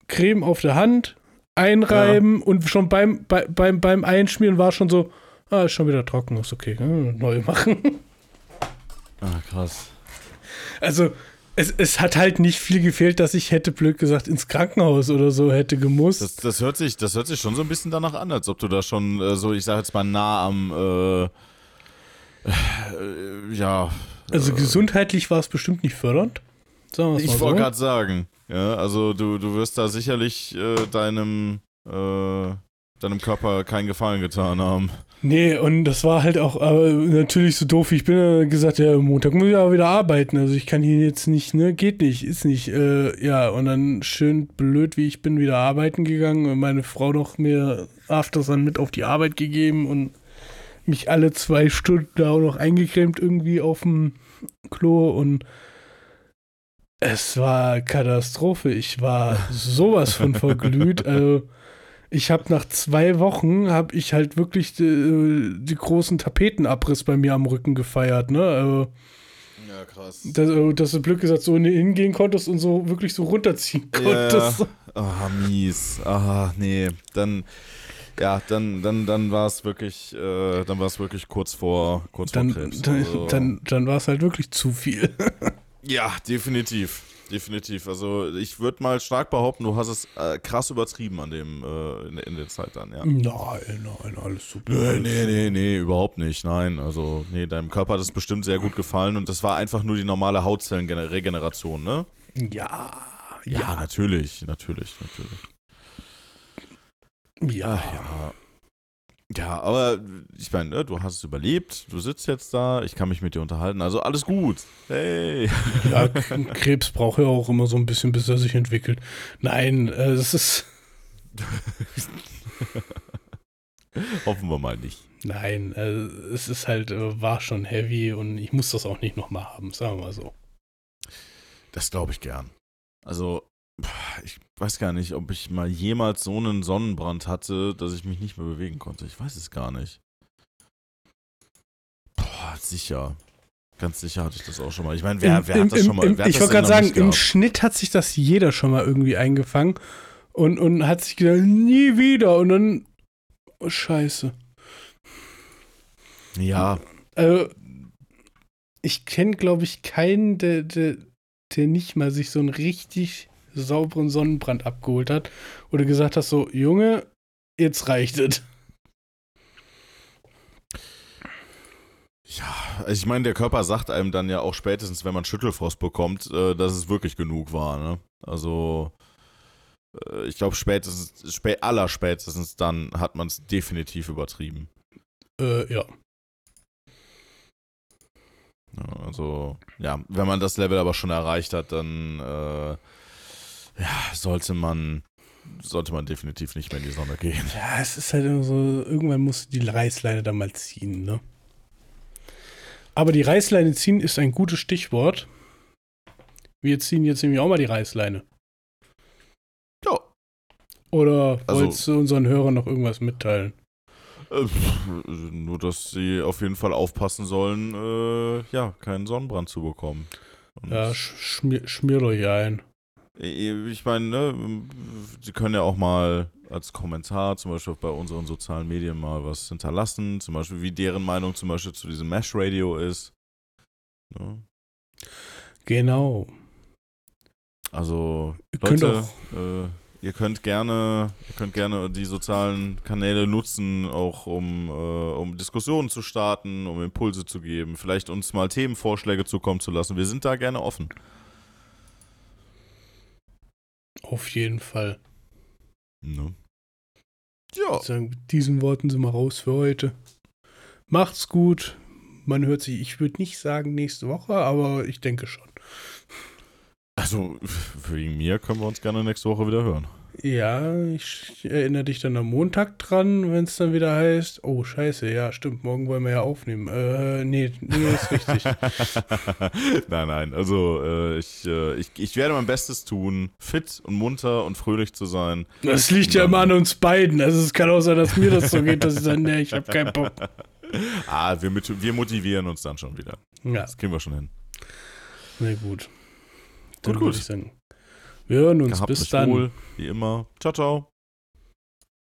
Creme auf der Hand, einreiben und schon beim, bei, beim, beim Einschmieren war schon so, ah, ist schon wieder trocken, ist okay, hm, neu machen. Ah, krass. Also es, es hat halt nicht viel gefehlt, dass ich hätte blöd gesagt ins Krankenhaus oder so hätte gemusst. Das, das, hört sich, das hört sich schon so ein bisschen danach an, als ob du da schon äh, so, ich sag jetzt mal, nah am, äh, äh, ja. also gesundheitlich war es bestimmt nicht fördernd. Sagen Ich wollte so. gerade sagen, ja, also du, du wirst da sicherlich äh, deinem, äh, deinem Körper keinen Gefallen getan haben. Nee, und das war halt auch äh, natürlich so doof. wie Ich bin äh, gesagt, ja, Montag muss ich aber wieder arbeiten. Also ich kann hier jetzt nicht, ne, geht nicht, ist nicht. Äh, ja, und dann schön blöd, wie ich bin, wieder arbeiten gegangen und meine Frau noch mir Aftersun mit auf die Arbeit gegeben und mich alle zwei Stunden da auch noch eingecremt irgendwie auf dem Klo und es war Katastrophe. Ich war sowas von verglüht. Also ich habe nach zwei Wochen habe ich halt wirklich die, die großen Tapetenabriss bei mir am Rücken gefeiert, ne? Also, Ja, krass. dass, also, dass du Glück gesagt so hingehen konntest und so wirklich so runterziehen konntest. Ah, mies. Ah, nee. Dann, ja, dann, dann, dann war es wirklich, äh, dann war es wirklich kurz vor, kurz Dann, vor Krebs. dann, Also- dann, dann war es halt wirklich zu viel. Ja, definitiv. Definitiv. Also ich würde mal stark behaupten, du hast es äh, krass übertrieben an dem, äh, in, in der Zeit dann, ja. Nein, nein, alles super. Nee, nee, nee, nee, überhaupt nicht. Nein, also, nee, deinem Körper hat es bestimmt sehr gut gefallen und das war einfach nur die normale Hautzellenregeneration, ne? Ja, Ja, ja, natürlich, natürlich, natürlich. ja, ja. Ja. Aber ich meine, ne, du hast es überlebt, du sitzt jetzt da, ich kann mich mit dir unterhalten, also alles gut. Hey. Ja, Krebs braucht ja auch immer so ein bisschen, bis er sich entwickelt. Nein, äh, es ist. Hoffen wir mal nicht. Nein, äh, es ist halt, äh, war schon heavy und ich muss das auch nicht nochmal haben, sagen wir mal so. Das glaube ich gern. Also, ich weiß gar nicht, ob ich mal jemals so einen Sonnenbrand hatte, dass ich mich nicht mehr bewegen konnte. Ich weiß es gar nicht. Boah, sicher. Ganz sicher hatte ich das auch schon mal. Ich meine, wer, Im- wer im- hat das im- schon mal? ich wollte gerade sagen, im? Schnitt hat sich das jeder schon mal irgendwie eingefangen und, und hat sich gedacht, nie wieder. Und dann, oh, scheiße. Ja, Also, ich kenne, glaube ich, keinen, der, der, der nicht mal sich so einen richtig sauberen Sonnenbrand abgeholt hat oder gesagt hat, so, Junge, jetzt reicht es. Ja, also ich meine, der Körper sagt einem dann ja auch spätestens, wenn man Schüttelfrost bekommt, äh, dass es wirklich genug war. Ne? Also, äh, ich glaube, spätestens, spä aller spätestens dann hat man es definitiv übertrieben. Äh, ja. Ja, also, ja, wenn man das Level aber schon erreicht hat, dann äh, ja, sollte man sollte man definitiv nicht mehr in die Sonne gehen. Ja, es ist halt immer so, irgendwann musst du die Reißleine da mal ziehen, ne? Aber die Reißleine ziehen ist ein gutes Stichwort. Wir ziehen jetzt nämlich auch mal die Reißleine. Ja. Oder Also- wolltest du unseren Hörern noch irgendwas mitteilen? Äh, nur, dass sie auf jeden Fall aufpassen sollen, äh, ja, keinen Sonnenbrand zu bekommen. Und Ja, sch schmier, schmiert euch ein. Ich meine, ne, Sie können ja auch mal als Kommentar zum Beispiel bei unseren sozialen Medien mal was hinterlassen, zum Beispiel wie deren Meinung zum Beispiel zu diesem Mesh Radio ist. Ne? Genau. Also Ihr könnt Leute, auch- äh, ihr könnt gerne, ihr könnt gerne die sozialen Kanäle nutzen, auch um, äh, um Diskussionen zu starten, um Impulse zu geben, vielleicht uns mal Themenvorschläge zukommen zu lassen. Wir sind da gerne offen. Auf jeden Fall. Ne? Ja. Ich sagen, mit diesen Worten sind wir raus für heute. Macht's gut. Man hört sich, ich würde nicht sagen nächste Woche, aber ich denke schon. Also, wegen mir können wir uns gerne nächste Woche wieder hören. Ja, ich erinnere dich dann am Montag dran, wenn es dann wieder heißt, oh scheiße, ja stimmt, morgen wollen wir ja aufnehmen. Äh, nee, nee, ist richtig. nein, nein. Also, äh, ich, äh, ich, ich werde mein Bestes tun, fit und munter und fröhlich zu sein. Das liegt ja immer an uns beiden. Also es kann auch sein, dass mir das so geht, dass ich dann, nee, ich habe keinen Bock. Ah, wir, mit, wir motivieren uns dann schon wieder. Ja, Das kriegen wir schon hin. na gut. Dann Gut, gut. ich sagen, wir hören uns. Gehabt Bis dann. wohl, wie immer. Ciao, ciao.